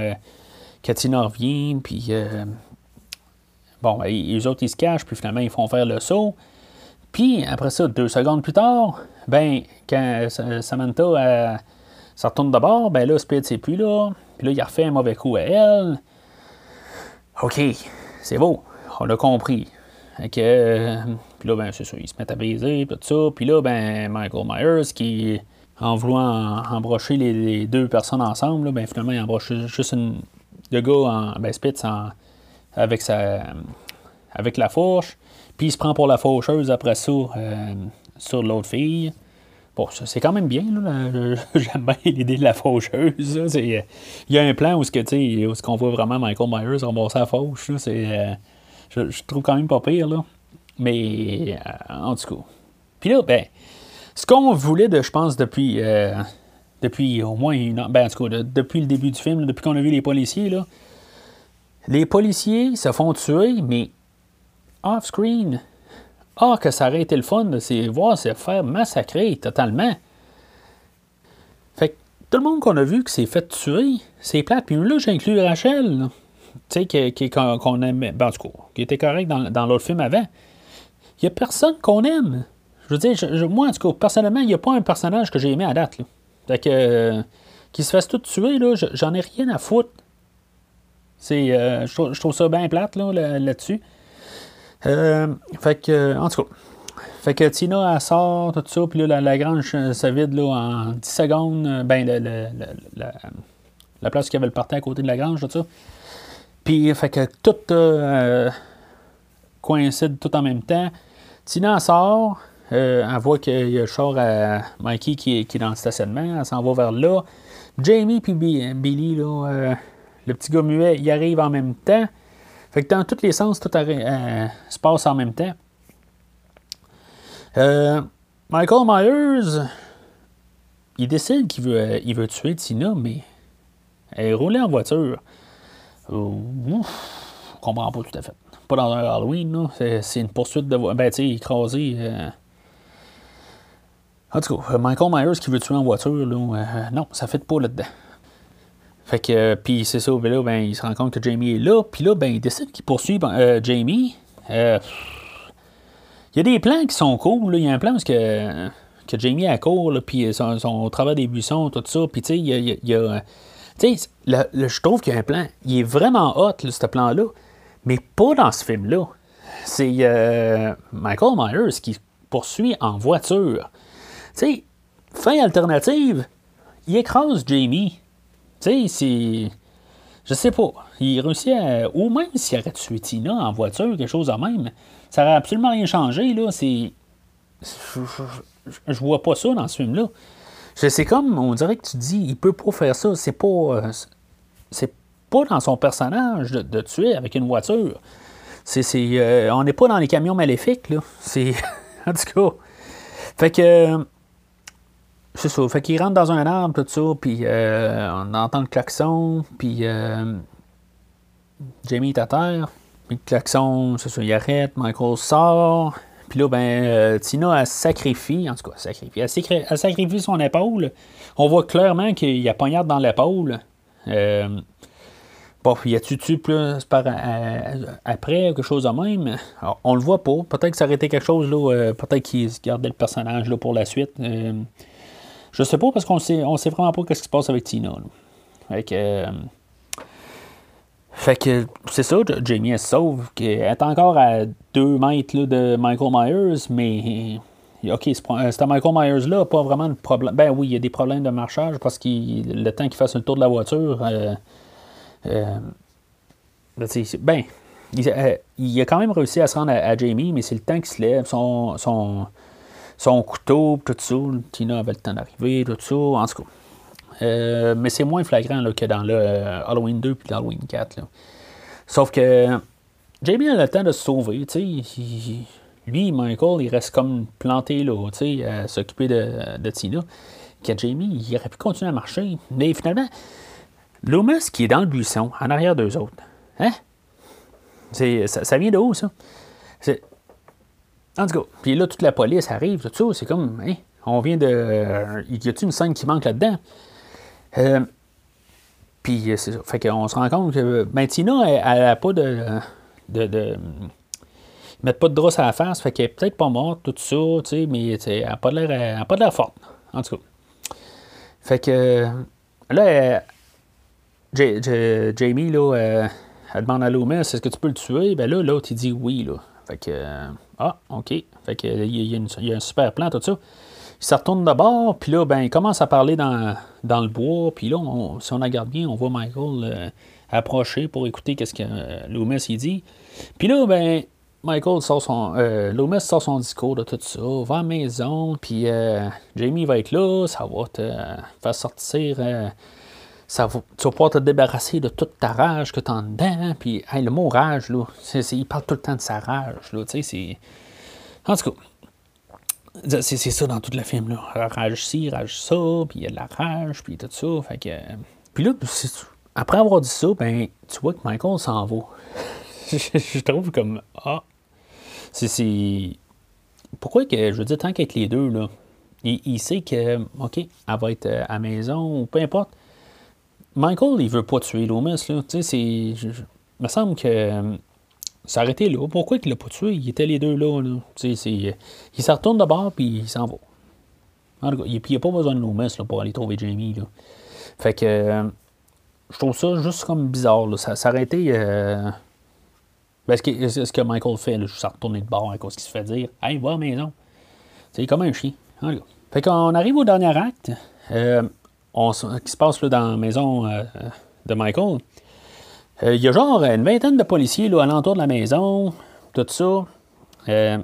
Katina revient, puis, bon, ben, les autres, ils se cachent, puis finalement, ils font faire le saut. Puis, après ça, deux secondes plus tard, ben, quand Samantha, ça retourne d'abord, ben là, Speed, c'est plus là. Puis là, il a refait un mauvais coup à elle. OK, c'est beau, on l'a compris. Que, euh, puis là, ben, c'est ça, ils se mettent à baiser, tout ça. Puis là, ben, Michael Myers, qui, en voulant embrocher les, deux personnes ensemble, ben, finalement, il embroche juste une, le gars, en, ben, Spitz, avec, sa, avec la fourche. Puis il se prend pour la faucheuse après ça euh, sur l'autre fille. Bon, c'est quand même bien. J'aime bien l'idée de la faucheuse. Il y a un plan où, que, où qu'on voit vraiment Michael Myers rembourser la fauche. Euh, je, je, trouve quand même pas pire. Là. Mais euh, en tout cas. Puis là, ben, ce qu'on voulait, de, je pense, depuis, euh, depuis au moins une ben, en tout cas, depuis le début du film, depuis qu'on a vu les policiers, là, les policiers se font tuer, mais off-screen. Ah, que ça aurait été le fun de voir se faire massacrer totalement. Fait que tout le monde qu'on a vu qui s'est fait tuer, c'est plate. Puis là, j'inclus Rachel, tu sais, qui, qu'on aimait, ben, en tout cas, qui était correct dans, l'autre film avant. Il n'y a personne qu'on aime. Je veux dire, moi, en tout cas, personnellement, il n'y a pas un personnage que j'ai aimé à date. Fait que, euh, qu'il se fasse tout tuer, là, j'en ai rien à foutre. C'est, euh, je, trouve, ça bien plate là, là-dessus. Euh, fait que, en tout cas. Fait que Tina, sort, tout ça, puis là, la, grange se vide là, en 10 secondes. Ben, la, place qui avait le parti à côté de la grange, tout ça. Puis, fait que tout euh, coïncide tout en même temps. Tina, sort. Euh, elle voit qu'il y a le char à Mikey qui est, dans le stationnement. Elle s'en va vers là. Jamie puis Billy, là, le petit gars muet, il arrive en même temps. Fait que dans tous les sens, tout euh, se passe en même temps. Euh, Michael Myers, il décide qu'il veut, euh, il veut tuer Tina, mais elle est roulée en voiture. ouf, je comprends pas tout à fait. Pas dans un Halloween. C'est, une poursuite de voiture. Ben, tu sais, écrasé. En tout cas, Michael Myers qui veut tuer en voiture, là, non, ça fait pas là-dedans. Fait que, euh, puis c'est ça, ben là, ben, il se rend compte que Jamie est là, puis là, ben, il décide qu'il poursuit ben, euh, Jamie. Euh, il y a des plans qui sont cool. Il y a un plan parce que, que Jamie a court, puis son, son, des buissons, tout ça, puis tu sais, il y a. Tu sais, je trouve qu'il y a un plan, il est vraiment hot, ce plan-là, mais pas dans ce film-là. C'est Michael Myers qui poursuit en voiture. Sais, fin alternative, il écrase Jamie. Tu sais, c'est. Je sais pas. Il réussit à. Ou même s'il aurait tué Tina en voiture, quelque chose de même, ça aurait absolument rien changé, là. C'est. Je, vois pas ça dans ce film-là. C'est comme, on dirait que tu dis, il peut pas faire ça. C'est pas. C'est pas dans son personnage de, tuer avec une voiture. C'est, euh, on n'est pas dans les camions maléfiques, là. C'est. en tout cas. Fait que. C'est ça. Fait qu'il rentre dans un arbre, tout ça, puis euh, on entend le klaxon, puis euh, Jamie est à terre. Puis le klaxon, c'est ça, il arrête, Michael sort, Puis là, ben, Tina, elle sacrifie, en tout cas, sacrifie, elle, sacrifie son épaule. On voit clairement qu'il y a poignard dans l'épaule. Bon, y a-tu tué plus après, quelque chose de même? on le voit pas. Peut-être que ça aurait été quelque chose, là, peut-être qu'il gardait le personnage là, pour la suite. Je sais pas parce qu'on sait, on sait vraiment pas ce qui se passe avec Tina. Fait que, fait que c'est ça, Jamie elle se sauve, qu'elle est encore à 2 mètres de Michael Myers, mais OK, c'est Michael Myers-là, pas vraiment de problème. Ben oui, il y a des problèmes de marchage parce que le temps qu'il fasse le tour de la voiture, euh, euh, ben, euh, il, a quand même réussi à se rendre à, Jamie, mais c'est le temps qu'il se lève, son, son, son couteau, tout ça. Tina avait le temps d'arriver, tout ça. En tout cas, euh, mais c'est moins flagrant que dans le euh, Halloween 2 puis Halloween 4. Sauf que Jamie a le temps de se sauver. lui, Michael, il reste comme planté là, à s'occuper de, de, Tina. Que Jamie, il aurait pu continuer à marcher. Mais finalement, Loomis qui est dans le buisson, en arrière d'eux autres. Hein? C'est, ça, vient de où, ça? En tout cas, puis là, toute la police arrive, tout ça, c'est comme, hein, on vient de. Euh, y a-t-il une scène qui manque là-dedans? Euh, puis c'est ça. Fait qu'on se rend compte que ben, Tina, elle n'a pas de. de, de ils mettent pas de drosse à la face, fait qu'elle est peut-être pas morte, tout ça, tu sais, mais elle n'a pas de l'air forte, en tout cas. Fait que là, Jamie, là, elle demande à Loomis, est-ce que tu peux le tuer? Ben là, l'autre, il dit oui, là. Fait que, ah, OK. Fait que, il y, a un super plan, tout ça. Il se retourne de bord, puis là, ben, il commence à parler dans, dans le bois, puis là, si on regarde bien, on voit Michael euh, approcher pour écouter ce que euh, Loomis dit. Puis là, ben, Michael sort son. Euh, Loomis sort son discours de tout ça, va à la maison, puis Jamie va être là, ça va te faire sortir. Ça tu vas pouvoir te débarrasser de toute ta rage que tu as dedans. Puis, le mot rage, là, il parle tout le temps de sa rage, là, c'est. En tout cas, c'est, ça dans tout le film. Là. Rage ci, rage ça, puis il y a de la rage, puis tout ça. Fait que, puis là, après avoir dit ça, ben, tu vois que Michael s'en va. je, trouve comme. Ah. C'est, Pourquoi que, je veux dire, tant qu'être les deux, là, il, sait que, OK, elle va être à la maison, ou peu importe. Michael, il veut pas tuer Loomis, là. C'est. Il me semble que s'arrêter là. Pourquoi il l'a pas tué? Il était les deux là. là. C'est, il se retourne de bord puis il s'en va. En il n'y a pas besoin de nos messes pour aller trouver Jamie. Là. Fait que euh, je trouve ça juste comme bizarre. Là. Ça s'arrêter. Euh... Ben, ce, que, ce que Michael fait, là, juste à retourner de bord à cause qu'il se fait dire Hey, va à la maison. C'est comme un chien. Fait qu'on arrive au dernier acte. Euh, qui se passe dans la maison euh, de Michael. Euh, il y a genre une vingtaine de policiers là, alentour de la maison, tout ça. Euh,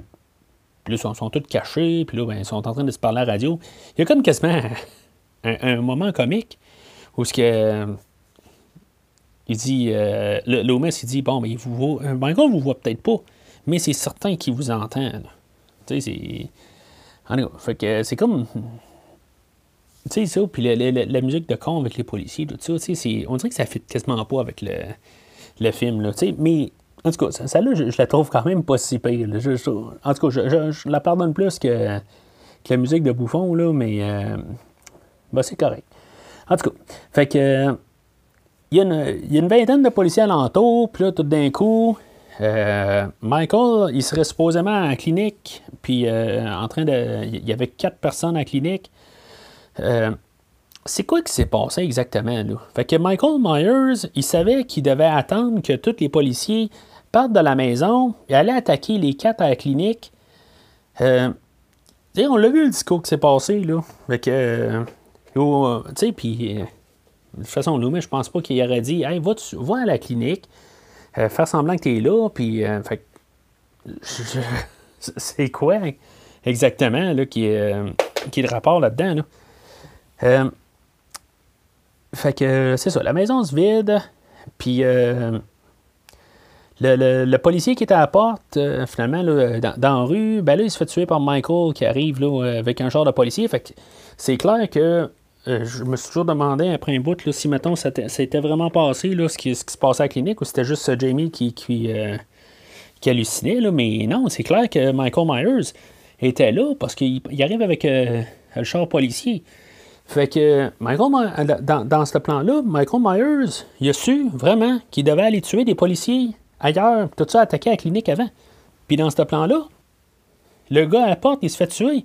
puis là, ils sont, tous cachés, puis là, ben, ils sont en train de se parler à la radio. Il y a comme quasiment un, moment comique où ce que. Il dit. Euh, il dit Bon, ben, il vous voit. Euh, ben, vous voit peut-être pas, mais c'est certain qu'il vous entend. Tu sais, c'est. fait que c'est comme. Tu sais, ça, puis la, musique de con avec les policiers, tout ça, tu sais, on dirait que ça fait quasiment pas avec le, le film, là, tu sais, mais en tout cas, celle-là, je, la trouve quand même pas si pire. en tout cas, je, la pardonne plus que, que, la musique de Bouffon, là, mais euh, ben, c'est correct. En tout cas, fait que il y, a une, y a une vingtaine de policiers alentour, puis là, tout d'un coup, euh, Michael, il serait supposément en clinique, puis euh, en train de. Il y avait quatre personnes en clinique. Euh, c'est quoi qui s'est passé exactement là? Fait que Michael Myers, il savait qu'il devait attendre que tous les policiers partent de la maison et aller attaquer les quatre à la clinique. Euh, on l'a vu le discours qui s'est passé là. Fait que. Euh, tu sais, puis. de toute façon, mais je pense pas qu'il aurait dit Hey, va, tu, va à la clinique, faire semblant que tu es là, puis. fait c'est quoi exactement là, qui, qui est le rapport là-dedans? Là? Euh, fait que c'est ça, la maison se vide, puis euh, le, policier qui était à la porte, euh, finalement, dans, la rue, ben là, il se fait tuer par Michael qui arrive là, avec un genre de policier. Fait que c'est clair que je me suis toujours demandé après un bout là, si, mettons, ça, s'était vraiment passé, là, ce, qui, se passait à la clinique, ou c'était juste Jamie qui, qui, qui hallucinait, là, mais non, c'est clair que Michael Myers était là parce qu'il arrive avec euh, le char policier. Fait que Michael, dans, dans ce plan-là, Michael Myers, il a su vraiment qu'il devait aller tuer des policiers ailleurs, tout ça attaqué à la clinique avant. Puis dans ce plan-là, le gars à la porte, il se fait tuer.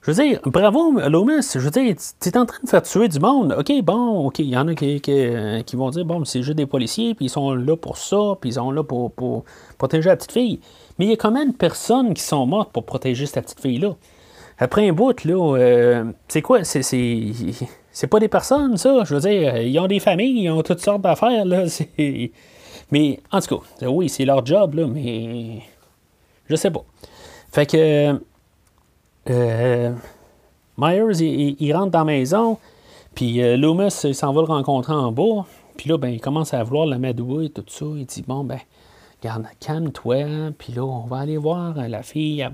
Je veux dire, bravo, Lomas. Je veux dire, tu es en train de faire tuer du monde. OK, bon, OK, il y en a qui, qui, vont dire, bon, c'est juste des policiers, puis ils sont là pour ça, puis ils sont là pour, pour, protéger la petite fille. Mais il y a quand même personnes qui sont mortes pour protéger cette petite fille-là. Après un bout, là, euh, c'est quoi? C'est, c'est, pas des personnes, ça? Je veux dire, ils ont des familles, ils ont toutes sortes d'affaires, là. Mais, en tout cas, oui, c'est leur job, là, mais... Je sais pas. Fait que... Euh, Myers, il, rentre dans la maison, puis euh, Loomis, il s'en va le rencontrer en bas. Puis là, ben, il commence à vouloir la et tout ça. Il dit, bon, ben, Regarde, calme-toi, puis là, on va aller voir la fille, à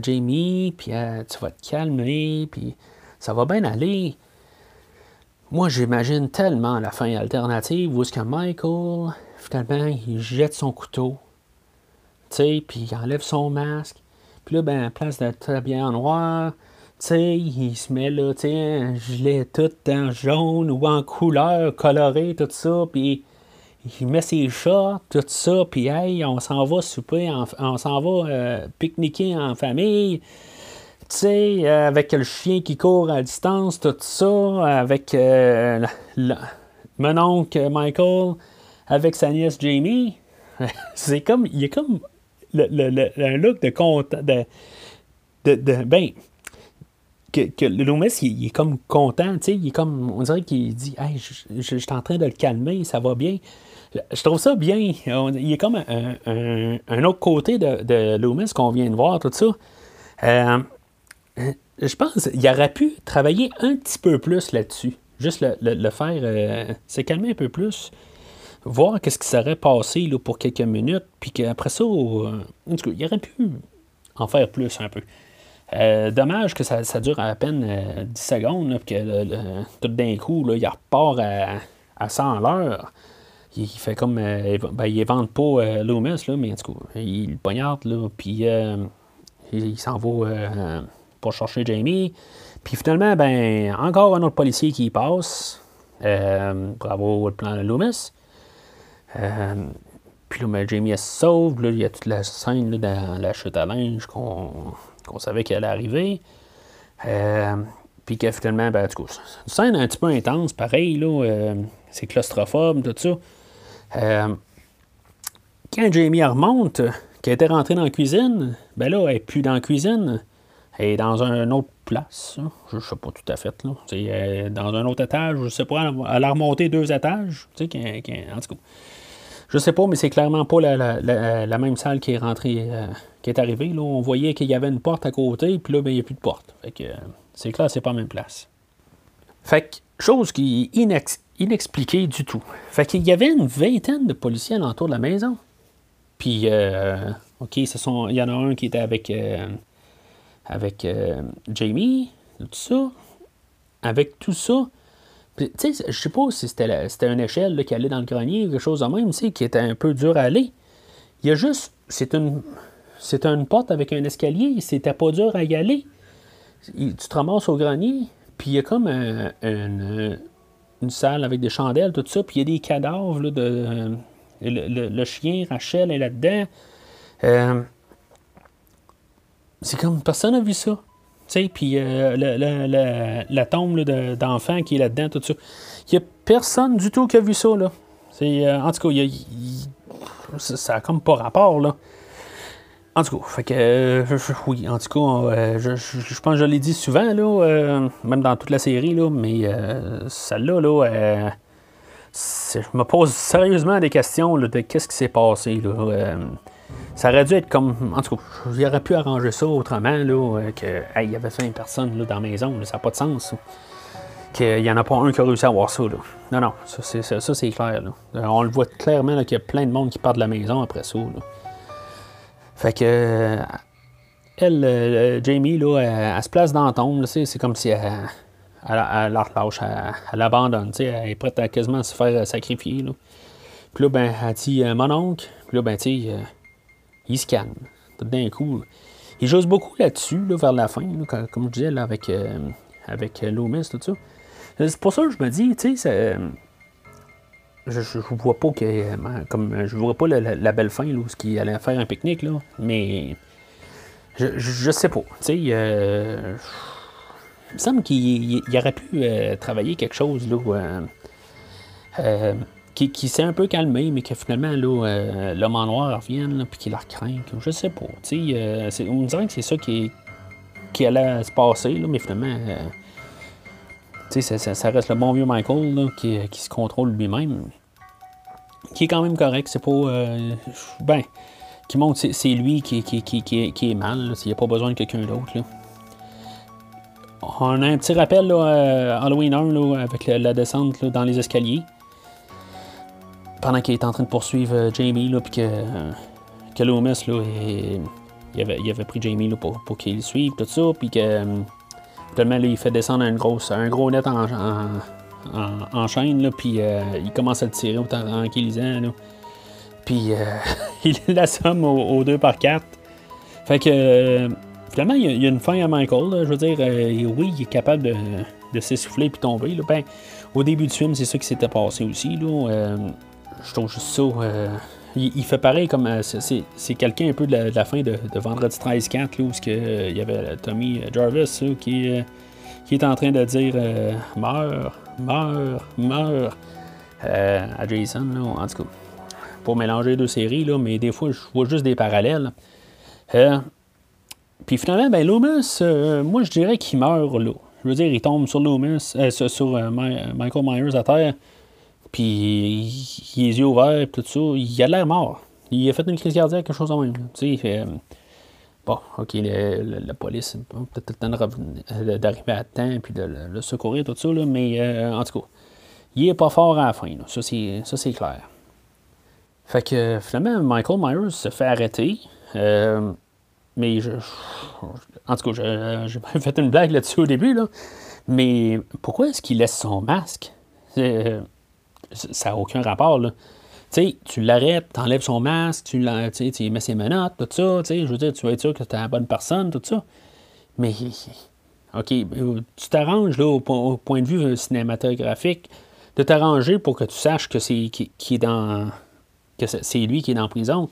Jamie, puis euh, tu vas te calmer, puis ça va bien aller. Moi, j'imagine tellement la fin alternative où est-ce que Michael, finalement, il jette son couteau, tu sais, puis il enlève son masque, puis là, ben, à place d'être bien en noir, tu sais, il se met là, tu sais, un gilet tout en jaune ou en couleur colorée, tout ça, puis il met ses chats, tout ça, puis hey, on s'en va souper, on s'en va euh, pique-niquer en famille. Tu sais, euh, avec le chien qui court à distance, tout ça, avec euh, mon oncle Michael, avec sa nièce Jamie. c'est comme, il est comme le, un look de content, de, de, ben, que, que Loomis, il, est comme content, tu sais, il est comme, on dirait qu'il dit, hey, je, je, suis en train de le calmer, ça va bien. Je trouve ça bien. Il est comme un, autre côté de, de Loomis qu'on vient de voir, tout ça. Euh, je pense qu'il aurait pu travailler un petit peu plus là-dessus. Juste le, faire, euh, se calmer un peu plus. Voir qu'est-ce qui serait passé pour quelques minutes. Puis qu'après ça, euh, en tout cas, il aurait pu en faire plus un peu. dommage que ça, dure à peine 10 secondes, que tout d'un coup, il repart à, à 100 l'heure il, fait comme. Euh, ben, il vend pas euh, Loomis, là, mais en tout cas, il le poignarde, là, puis euh, il, s'en va pour chercher Jamie. Puis finalement, ben, encore un autre policier qui passe. bravo le plan de Loomis. puis là, ben, Jamie se sauve. Là, il y a toute la scène dans la chute à linge qu'on, savait qu'elle allait arriver. puis que finalement, ben, c'est une scène un petit peu intense, pareil, là. c'est claustrophobe, tout ça. Euh, quand Jamie remonte, qui était rentrée dans la cuisine, ben là, elle n'est plus dans la cuisine. Elle est dans une autre place. Je ne sais pas tout à fait. Là. C'est dans un autre étage. Je ne sais pas. Elle a remonté deux étages. Tu sais, en tout cas. Je sais pas, mais c'est clairement pas la, même salle qui est rentrée, euh, qui est arrivée. Là. On voyait qu'il y avait une porte à côté, puis là, ben, il n'y a plus de porte. Fait que, c'est clair, c'est pas la même place. Fait que, chose qui est inexpliqué du tout. Fait qu'il y avait une vingtaine de policiers alentour de la maison. Puis, euh, OK, ce sont, il y en a un qui était avec, euh, avec euh, Jamie, tout ça. Avec tout ça, tu sais, je sais pas si c'était, une échelle qui allait dans le grenier quelque chose de même, tu qui était un peu dur à aller. Il y a juste, c'est une, c'est une porte avec un escalier, c'était pas dur à y aller. Tu te ramasses au grenier, puis il y a comme un, une salle avec des chandelles, tout ça, puis il y a des cadavres de. Euh, le, chien, Rachel est là-dedans. Euh, c'est comme personne n'a vu ça. Puis euh, la tombe d'enfant qui est là-dedans, tout ça. Il n'y a personne du tout qui a vu ça, là. C'est, en tout cas, ça, ça a comme pas rapport, là. En tout cas, fait que, euh, oui, en tout cas, euh, je, pense que je l'ai dit souvent, là, euh, même dans toute la série, là, mais celle-là, là, je me pose sérieusement des questions de qu'est-ce qui s'est passé. Là, ça aurait dû être comme. En tout cas, j'aurais pu arranger ça autrement, là, que, il y avait 5 personnes là, dans la maison, ça n'a pas de sens. Qu'il n'y en a pas un qui a réussi à voir ça. Là. Non, non, ça, c'est, ça, c'est clair. On le voit clairement qu'il y a plein de monde qui part de la maison après ça. Là. Fait que euh, elle, euh, Jamie, là, elle, se place dans la tombe. C'est comme si elle, elle, elle, elle, abandonne. Elle est prête à quasiment se faire sacrifier. Là. Puis là, ben, elle dit mon oncle. Puis là, ben, tu sais, il se calme. Tout d'un coup. Il joue beaucoup là-dessus, là, vers la fin, comme je disais, là, avec, euh, avec Loomis, tout ça. C'est pour ça que je me dis, tu sais, je, je, vois pas que. Comme, je vois pas la, belle fin, où il allait faire un pique-nique, là, mais. Je, je, sais pas. Tu sais, euh, il me semble qu'il aurait pu euh, travailler quelque chose, là, euh, qui, qui s'est un peu calmé, mais que finalement, là, l'homme en noir revienne, puis qu'il la craint. Je sais pas. Tu sais, on me dirait que c'est ça qui, qui allait se passer, là, mais finalement ça, ça, reste le bon vieux Michael qui, se contrôle lui-même. Qui est quand même correct. C'est pas. Euh, ben, qui montre c'est lui qui, qui, est mal. Il n'y a pas besoin de quelqu'un d'autre. On a un petit rappel là, euh, Halloween 1 avec la, descente dans les escaliers. Pendant qu'il est en train de poursuivre euh, Jamie, puis que, que Loomis, là, il, avait, il, avait, pris Jamie pour, pour qu'il le suive, tout ça, puis que Finalement, là, il fait descendre un gros, un gros net en, en, chaîne, là, puis euh, il commence à le tirer en tranquillisant. Là. Puis euh, il l'assomme au, au 2 par 4. Fait que euh, finalement, il y, a, une fin à Michael. je veux dire, oui, il est capable de, de s'essouffler puis tomber. Ben, au début du film, c'est ça qui s'était passé aussi. Je trouve juste ça il, fait pareil comme. Euh, c'est quelqu'un un peu de la, fin de, Vendredi 13-4, où euh, il y avait Tommy Jarvis qui, euh, qui est en train de dire Meurs, meurs, meurs à Jason, en tout cas. Pour mélanger deux séries, là, mais des fois, je vois juste des parallèles. Puis finalement, ben, Loomis, moi, je dirais qu'il meurt là. Je veux dire, il tombe sur Loomis, sur Michael Myers à terre. Puis il les yeux ouverts, tout ça. Il a l'air mort. Il a fait une crise cardiaque, quelque chose de même. Tu sais, euh, bon, ok, la police, peut-être le temps d'arriver à temps, puis de le, secourir, tout ça, là, mais euh, en tout cas, il est pas fort à la fin. Là. Ça, c'est clair. Fait que finalement, Michael Myers se fait arrêter. Euh, mais je, en tout cas, j'ai fait une blague là-dessus au début, là. Mais pourquoi est-ce qu'il laisse son masque? Ça n'a aucun rapport. Là. sais, tu l'arrêtes, tu enlèves son masque, tu, tu mets ses menottes, tout ça. Je veux dire, tu vas être sûr que tu es la bonne personne, tout ça. Mais, OK, tu t'arranges là, au, point de vue cinématographique, de t'arranger pour que tu saches que c'est qui, est dans que c'est lui qui est dans prison.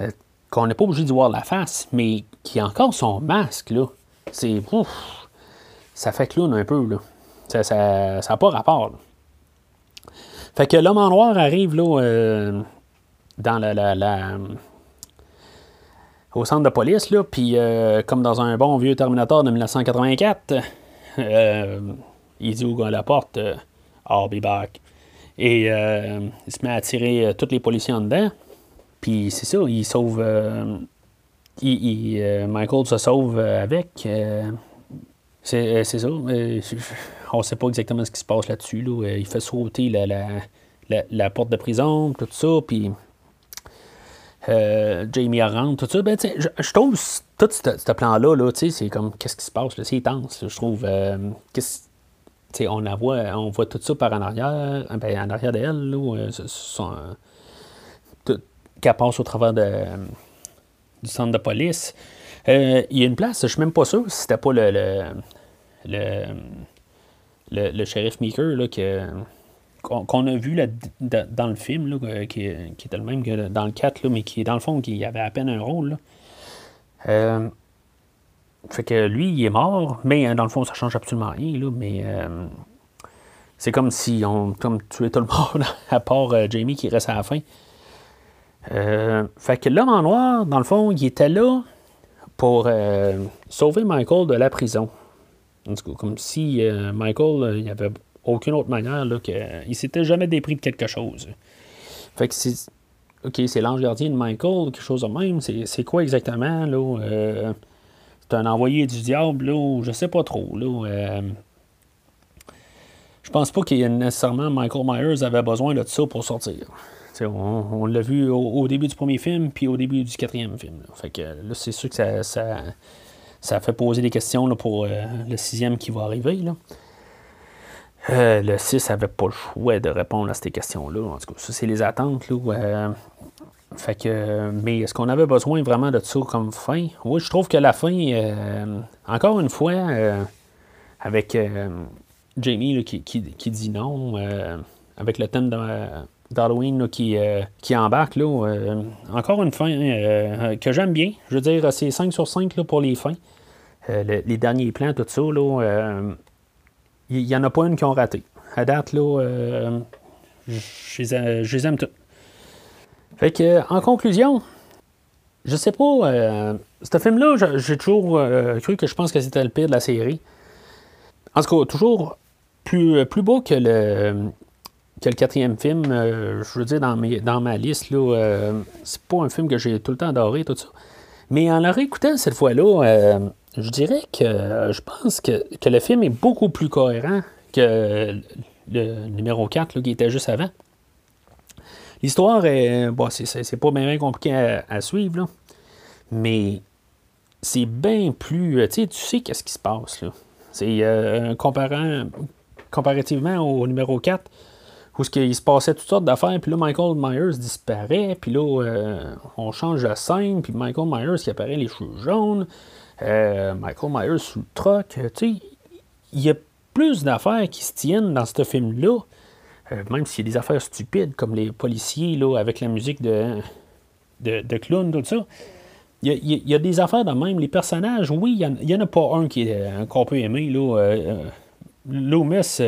Euh, qu'on n'est pas obligé de voir la face, mais qui a encore son masque, là. C'est. Ça fait clown un peu, là. Ça n'a ça, ça pas rapport. Là. Fait que l'homme en noir arrive là, euh, dans la, au centre de police, là, puis euh, comme dans un bon vieux Terminator de 1984, euh, il dit à la porte I'll be back. Et il se met à tirer tous les policiers en dedans. Puis c'est ça, il sauve. Michael se sauve avec. c'est ça on ne sait pas exactement ce qui se passe là-dessus. Là. Il fait sauter la, porte de prison, tout ça, puis euh, Jamie rentre, tout ça. Ben, je, trouve tout ce, plan-là, -là, c'est comme qu'est-ce qui se passe, c'est intense. je trouve. Euh, on, la voit, on voit tout ça par en arrière, ben, en arrière d'elle, là, qu'elle passe au travers de, du centre de police. Euh, il y a une place, je suis même pas sûr si c'était pas le le, shérif Meeker qu'on, a vu dans le film, là, qui, était le même que dans le 4, là, mais qui, dans le fond, qui avait à peine un rôle. Euh, fait que lui, il est mort, mais dans le fond, ça change absolument rien. Là, mais euh, c'est comme si on comme tuait tout le monde, à part euh, Jamie qui reste à la fin. fait que l'homme en noir, dans le fond, il était là pour sauver Michael de la prison comme si euh, Michael, euh, il n'y avait aucune autre manière, là, que, il s'était jamais dépris de quelque chose. Fait que c'est. OK, c'est l'ange gardien de Michael, quelque chose de même. C'est quoi exactement, là? Euh, c'est un envoyé du diable, là, je sais pas trop, là. je pense pas qu'il nécessairement Michael Myers avait besoin de ça pour sortir. on, l'a vu au, début du premier film, puis au début du quatrième film. Fait que là, c'est sûr que ça ça fait poser des questions pour euh, le sixième qui va arriver. Euh, le 6 n'avait pas le choix de répondre à ces questions-là. En tout cas, ça, c'est les attentes. Là, euh, fait que, mais est-ce qu'on avait besoin vraiment de ça comme fin? Oui, je trouve que la fin, encore une fois, avec Jamie qui, qui, dit non, avec le thème d'Halloween qui, qui embarque, là, encore une fin que j'aime bien. Je veux dire, c'est 5 sur 5 là, pour les fins. les derniers plans, tout ça, il n'y en a pas une qui ont raté. À date, là, je, les aime toutes. Fait que, en conclusion, je sais pas, euh, ce film-là, j'ai toujours euh, cru que je pense que c'était le pire de la série. En tout cas, toujours plus, plus beau que le, que le quatrième film. Euh, je veux dire, dans, dans ma liste, là, c'est pas un film que j'ai tout le temps adoré, tout ça. Mais en le réécoutant cette fois-là, je dirais que je pense que, que, le film est beaucoup plus cohérent que le numéro 4 qui était juste avant. L'histoire est. Bon, c'est pas bien compliqué à, suivre, mais c'est bien plus. Tu sais, tu sais qu'est-ce qui se passe. là. C'est euh, comparant, comparativement au numéro 4, où il se passait toutes sortes d'affaires, puis là, Michael Myers disparaît, puis là, euh, on change de scène, puis Michael Myers qui apparaît les cheveux jaunes, euh, Michael Myers sous le troc. Tu sais, il y a plus d'affaires qui se tiennent dans ce film-là, euh, même s'il y a des affaires stupides comme les policiers là, avec la musique de, de, de tout ça. Il y, a, des affaires de même. Les personnages, oui, il n'y en, a pas un euh, qu'on peut aimer. Là, euh, Loomis,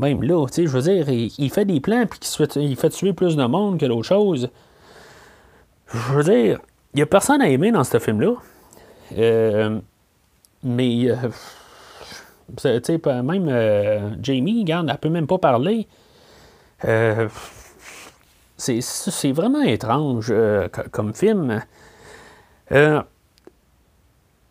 même là, je veux dire, il, fait des plans puis il, fait tuer plus de monde que d'autres choses. Je veux dire, il n'y a personne à aimer dans ce film-là. mais même euh, Jamie, regarde, elle peut même pas parler. Euh, c'est vraiment étrange euh, comme film.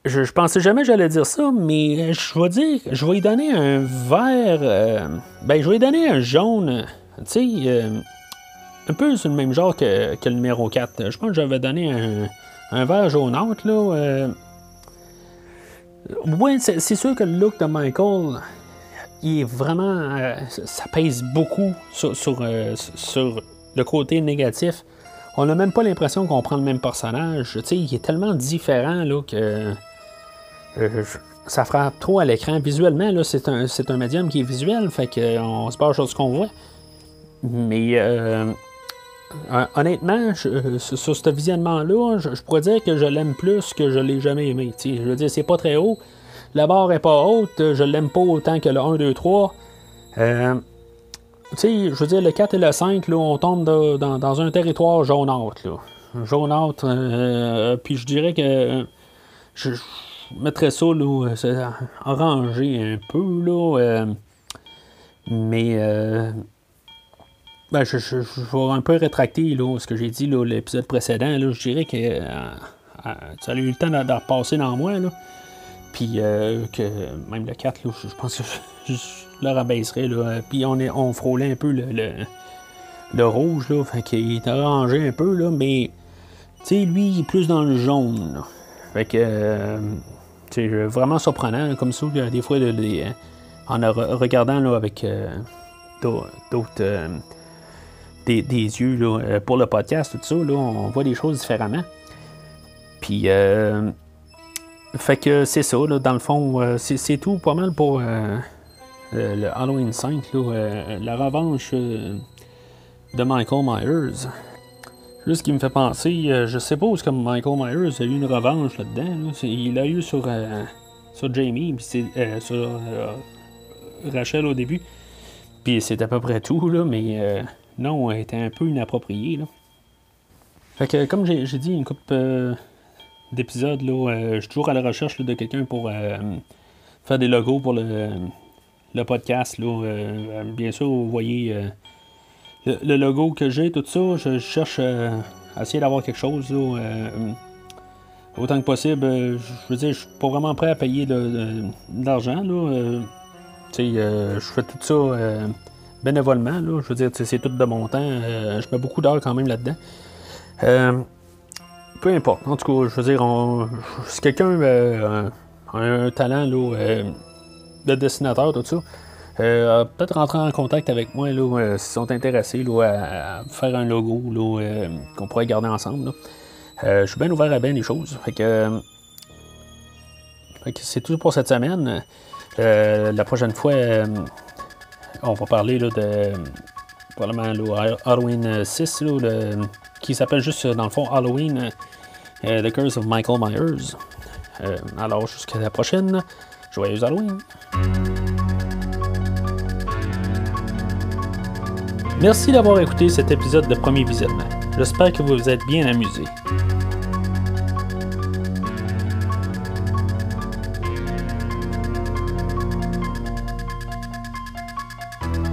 Je, pensais jamais que j'allais dire ça, mais je vais dire, je vais lui donner un vert. ben, je vais lui donner un jaune. Tu sais, un peu sur le même genre que, le numéro 4. Je pense que j'avais donné un, un vert jaunâtre, là. Oui, c'est sûr que le look de Michael, il est vraiment. Euh, ça pèse beaucoup euh, sur, le côté négatif. On n'a même pas l'impression qu'on prend le même personnage. Tu sais, il est tellement différent là, que. Euh, ça frappe trop à l'écran. Visuellement, là, c'est un, un médium qui est visuel, fait qu'on se base sur ce qu'on voit. Mais honnêtement, sur ce visionnement-là, je, pourrais dire que je l'aime plus que je l'ai jamais aimé. je veux dire, c'est pas très haut. La barre est pas haute. Je l'aime pas autant que le 1, 2, 3. Euh, je veux dire, le 4 et le 5, là, on tombe dans, un territoire jaunâtre. Là. Jaunâtre. Euh, puis je dirais que je, mettrais ça là, orangé un peu. Là, mais ben, je, vais un peu rétracter là, ce que j'ai dit l'épisode précédent. Là, je dirais que euh, euh, ça a eu le temps de, repasser dans moi. Là. Puis euh, que même le 4, là, je, pense que je, le rabaisserais. Là. Puis on, est, on frôlait un peu le, le, rouge. Là, fait qu'il est arrangé un peu. Là, mais lui, il est plus dans le jaune. Là. Fait que c'est vraiment surprenant. comme ça, des fois, en regardant avec d'autres des, yeux euh, pour le podcast, tout ça, là, on voit des choses différemment. Puis, euh, fait que c'est ça, dans le fond, euh, c'est tout pas mal pour le Halloween 5, la revanche de Michael Myers. Ce qui me fait penser, je sais pas où que Michael Myers a eu une revanche là-dedans. Il l'a eu sur, sur Jamie, puis sur Rachel au début. Puis c'est à peu près tout, mais nom était un peu inapproprié. Là. Fait que, comme j'ai, dit une couple euh, d'épisodes, euh, je suis toujours à la recherche de quelqu'un pour euh, faire des logos pour le, podcast. Bien sûr, vous voyez le, logo que j'ai, tout ça. Je, cherche à essayer d'avoir quelque chose. autant que possible. je veux dire, je suis pas vraiment prêt à payer de, l'argent. Je fais tout ça bénévolement. Là, je veux dire, c'est tout de mon temps. Euh, je mets beaucoup d'heures quand même là-dedans. Euh, peu importe. En tout cas, je veux dire, si quelqu'un euh, a un talent de dessinateur, tout ça, euh, peut-être rentrer en contact avec moi là, s'ils sont intéressés à, faire un logo qu'on pourrait garder ensemble. je suis bien ouvert à bien des choses. Fait que, c'est tout pour cette semaine. la prochaine fois, on va parler de probablement Halloween 6, qui s'appelle juste dans le fond Halloween The Curse of Michael Myers. alors jusqu'à la prochaine. Joyeux Halloween! Merci d'avoir écouté cet épisode de Premier Visionnement. J'espère que vous vous êtes bien amusés.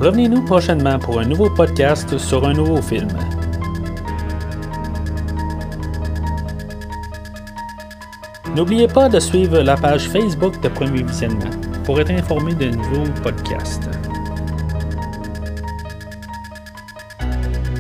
Revenez-nous prochainement pour un nouveau podcast sur un nouveau film. N'oubliez pas de suivre la page Facebook de Premier Visionnement pour être informé de nouveaux podcasts.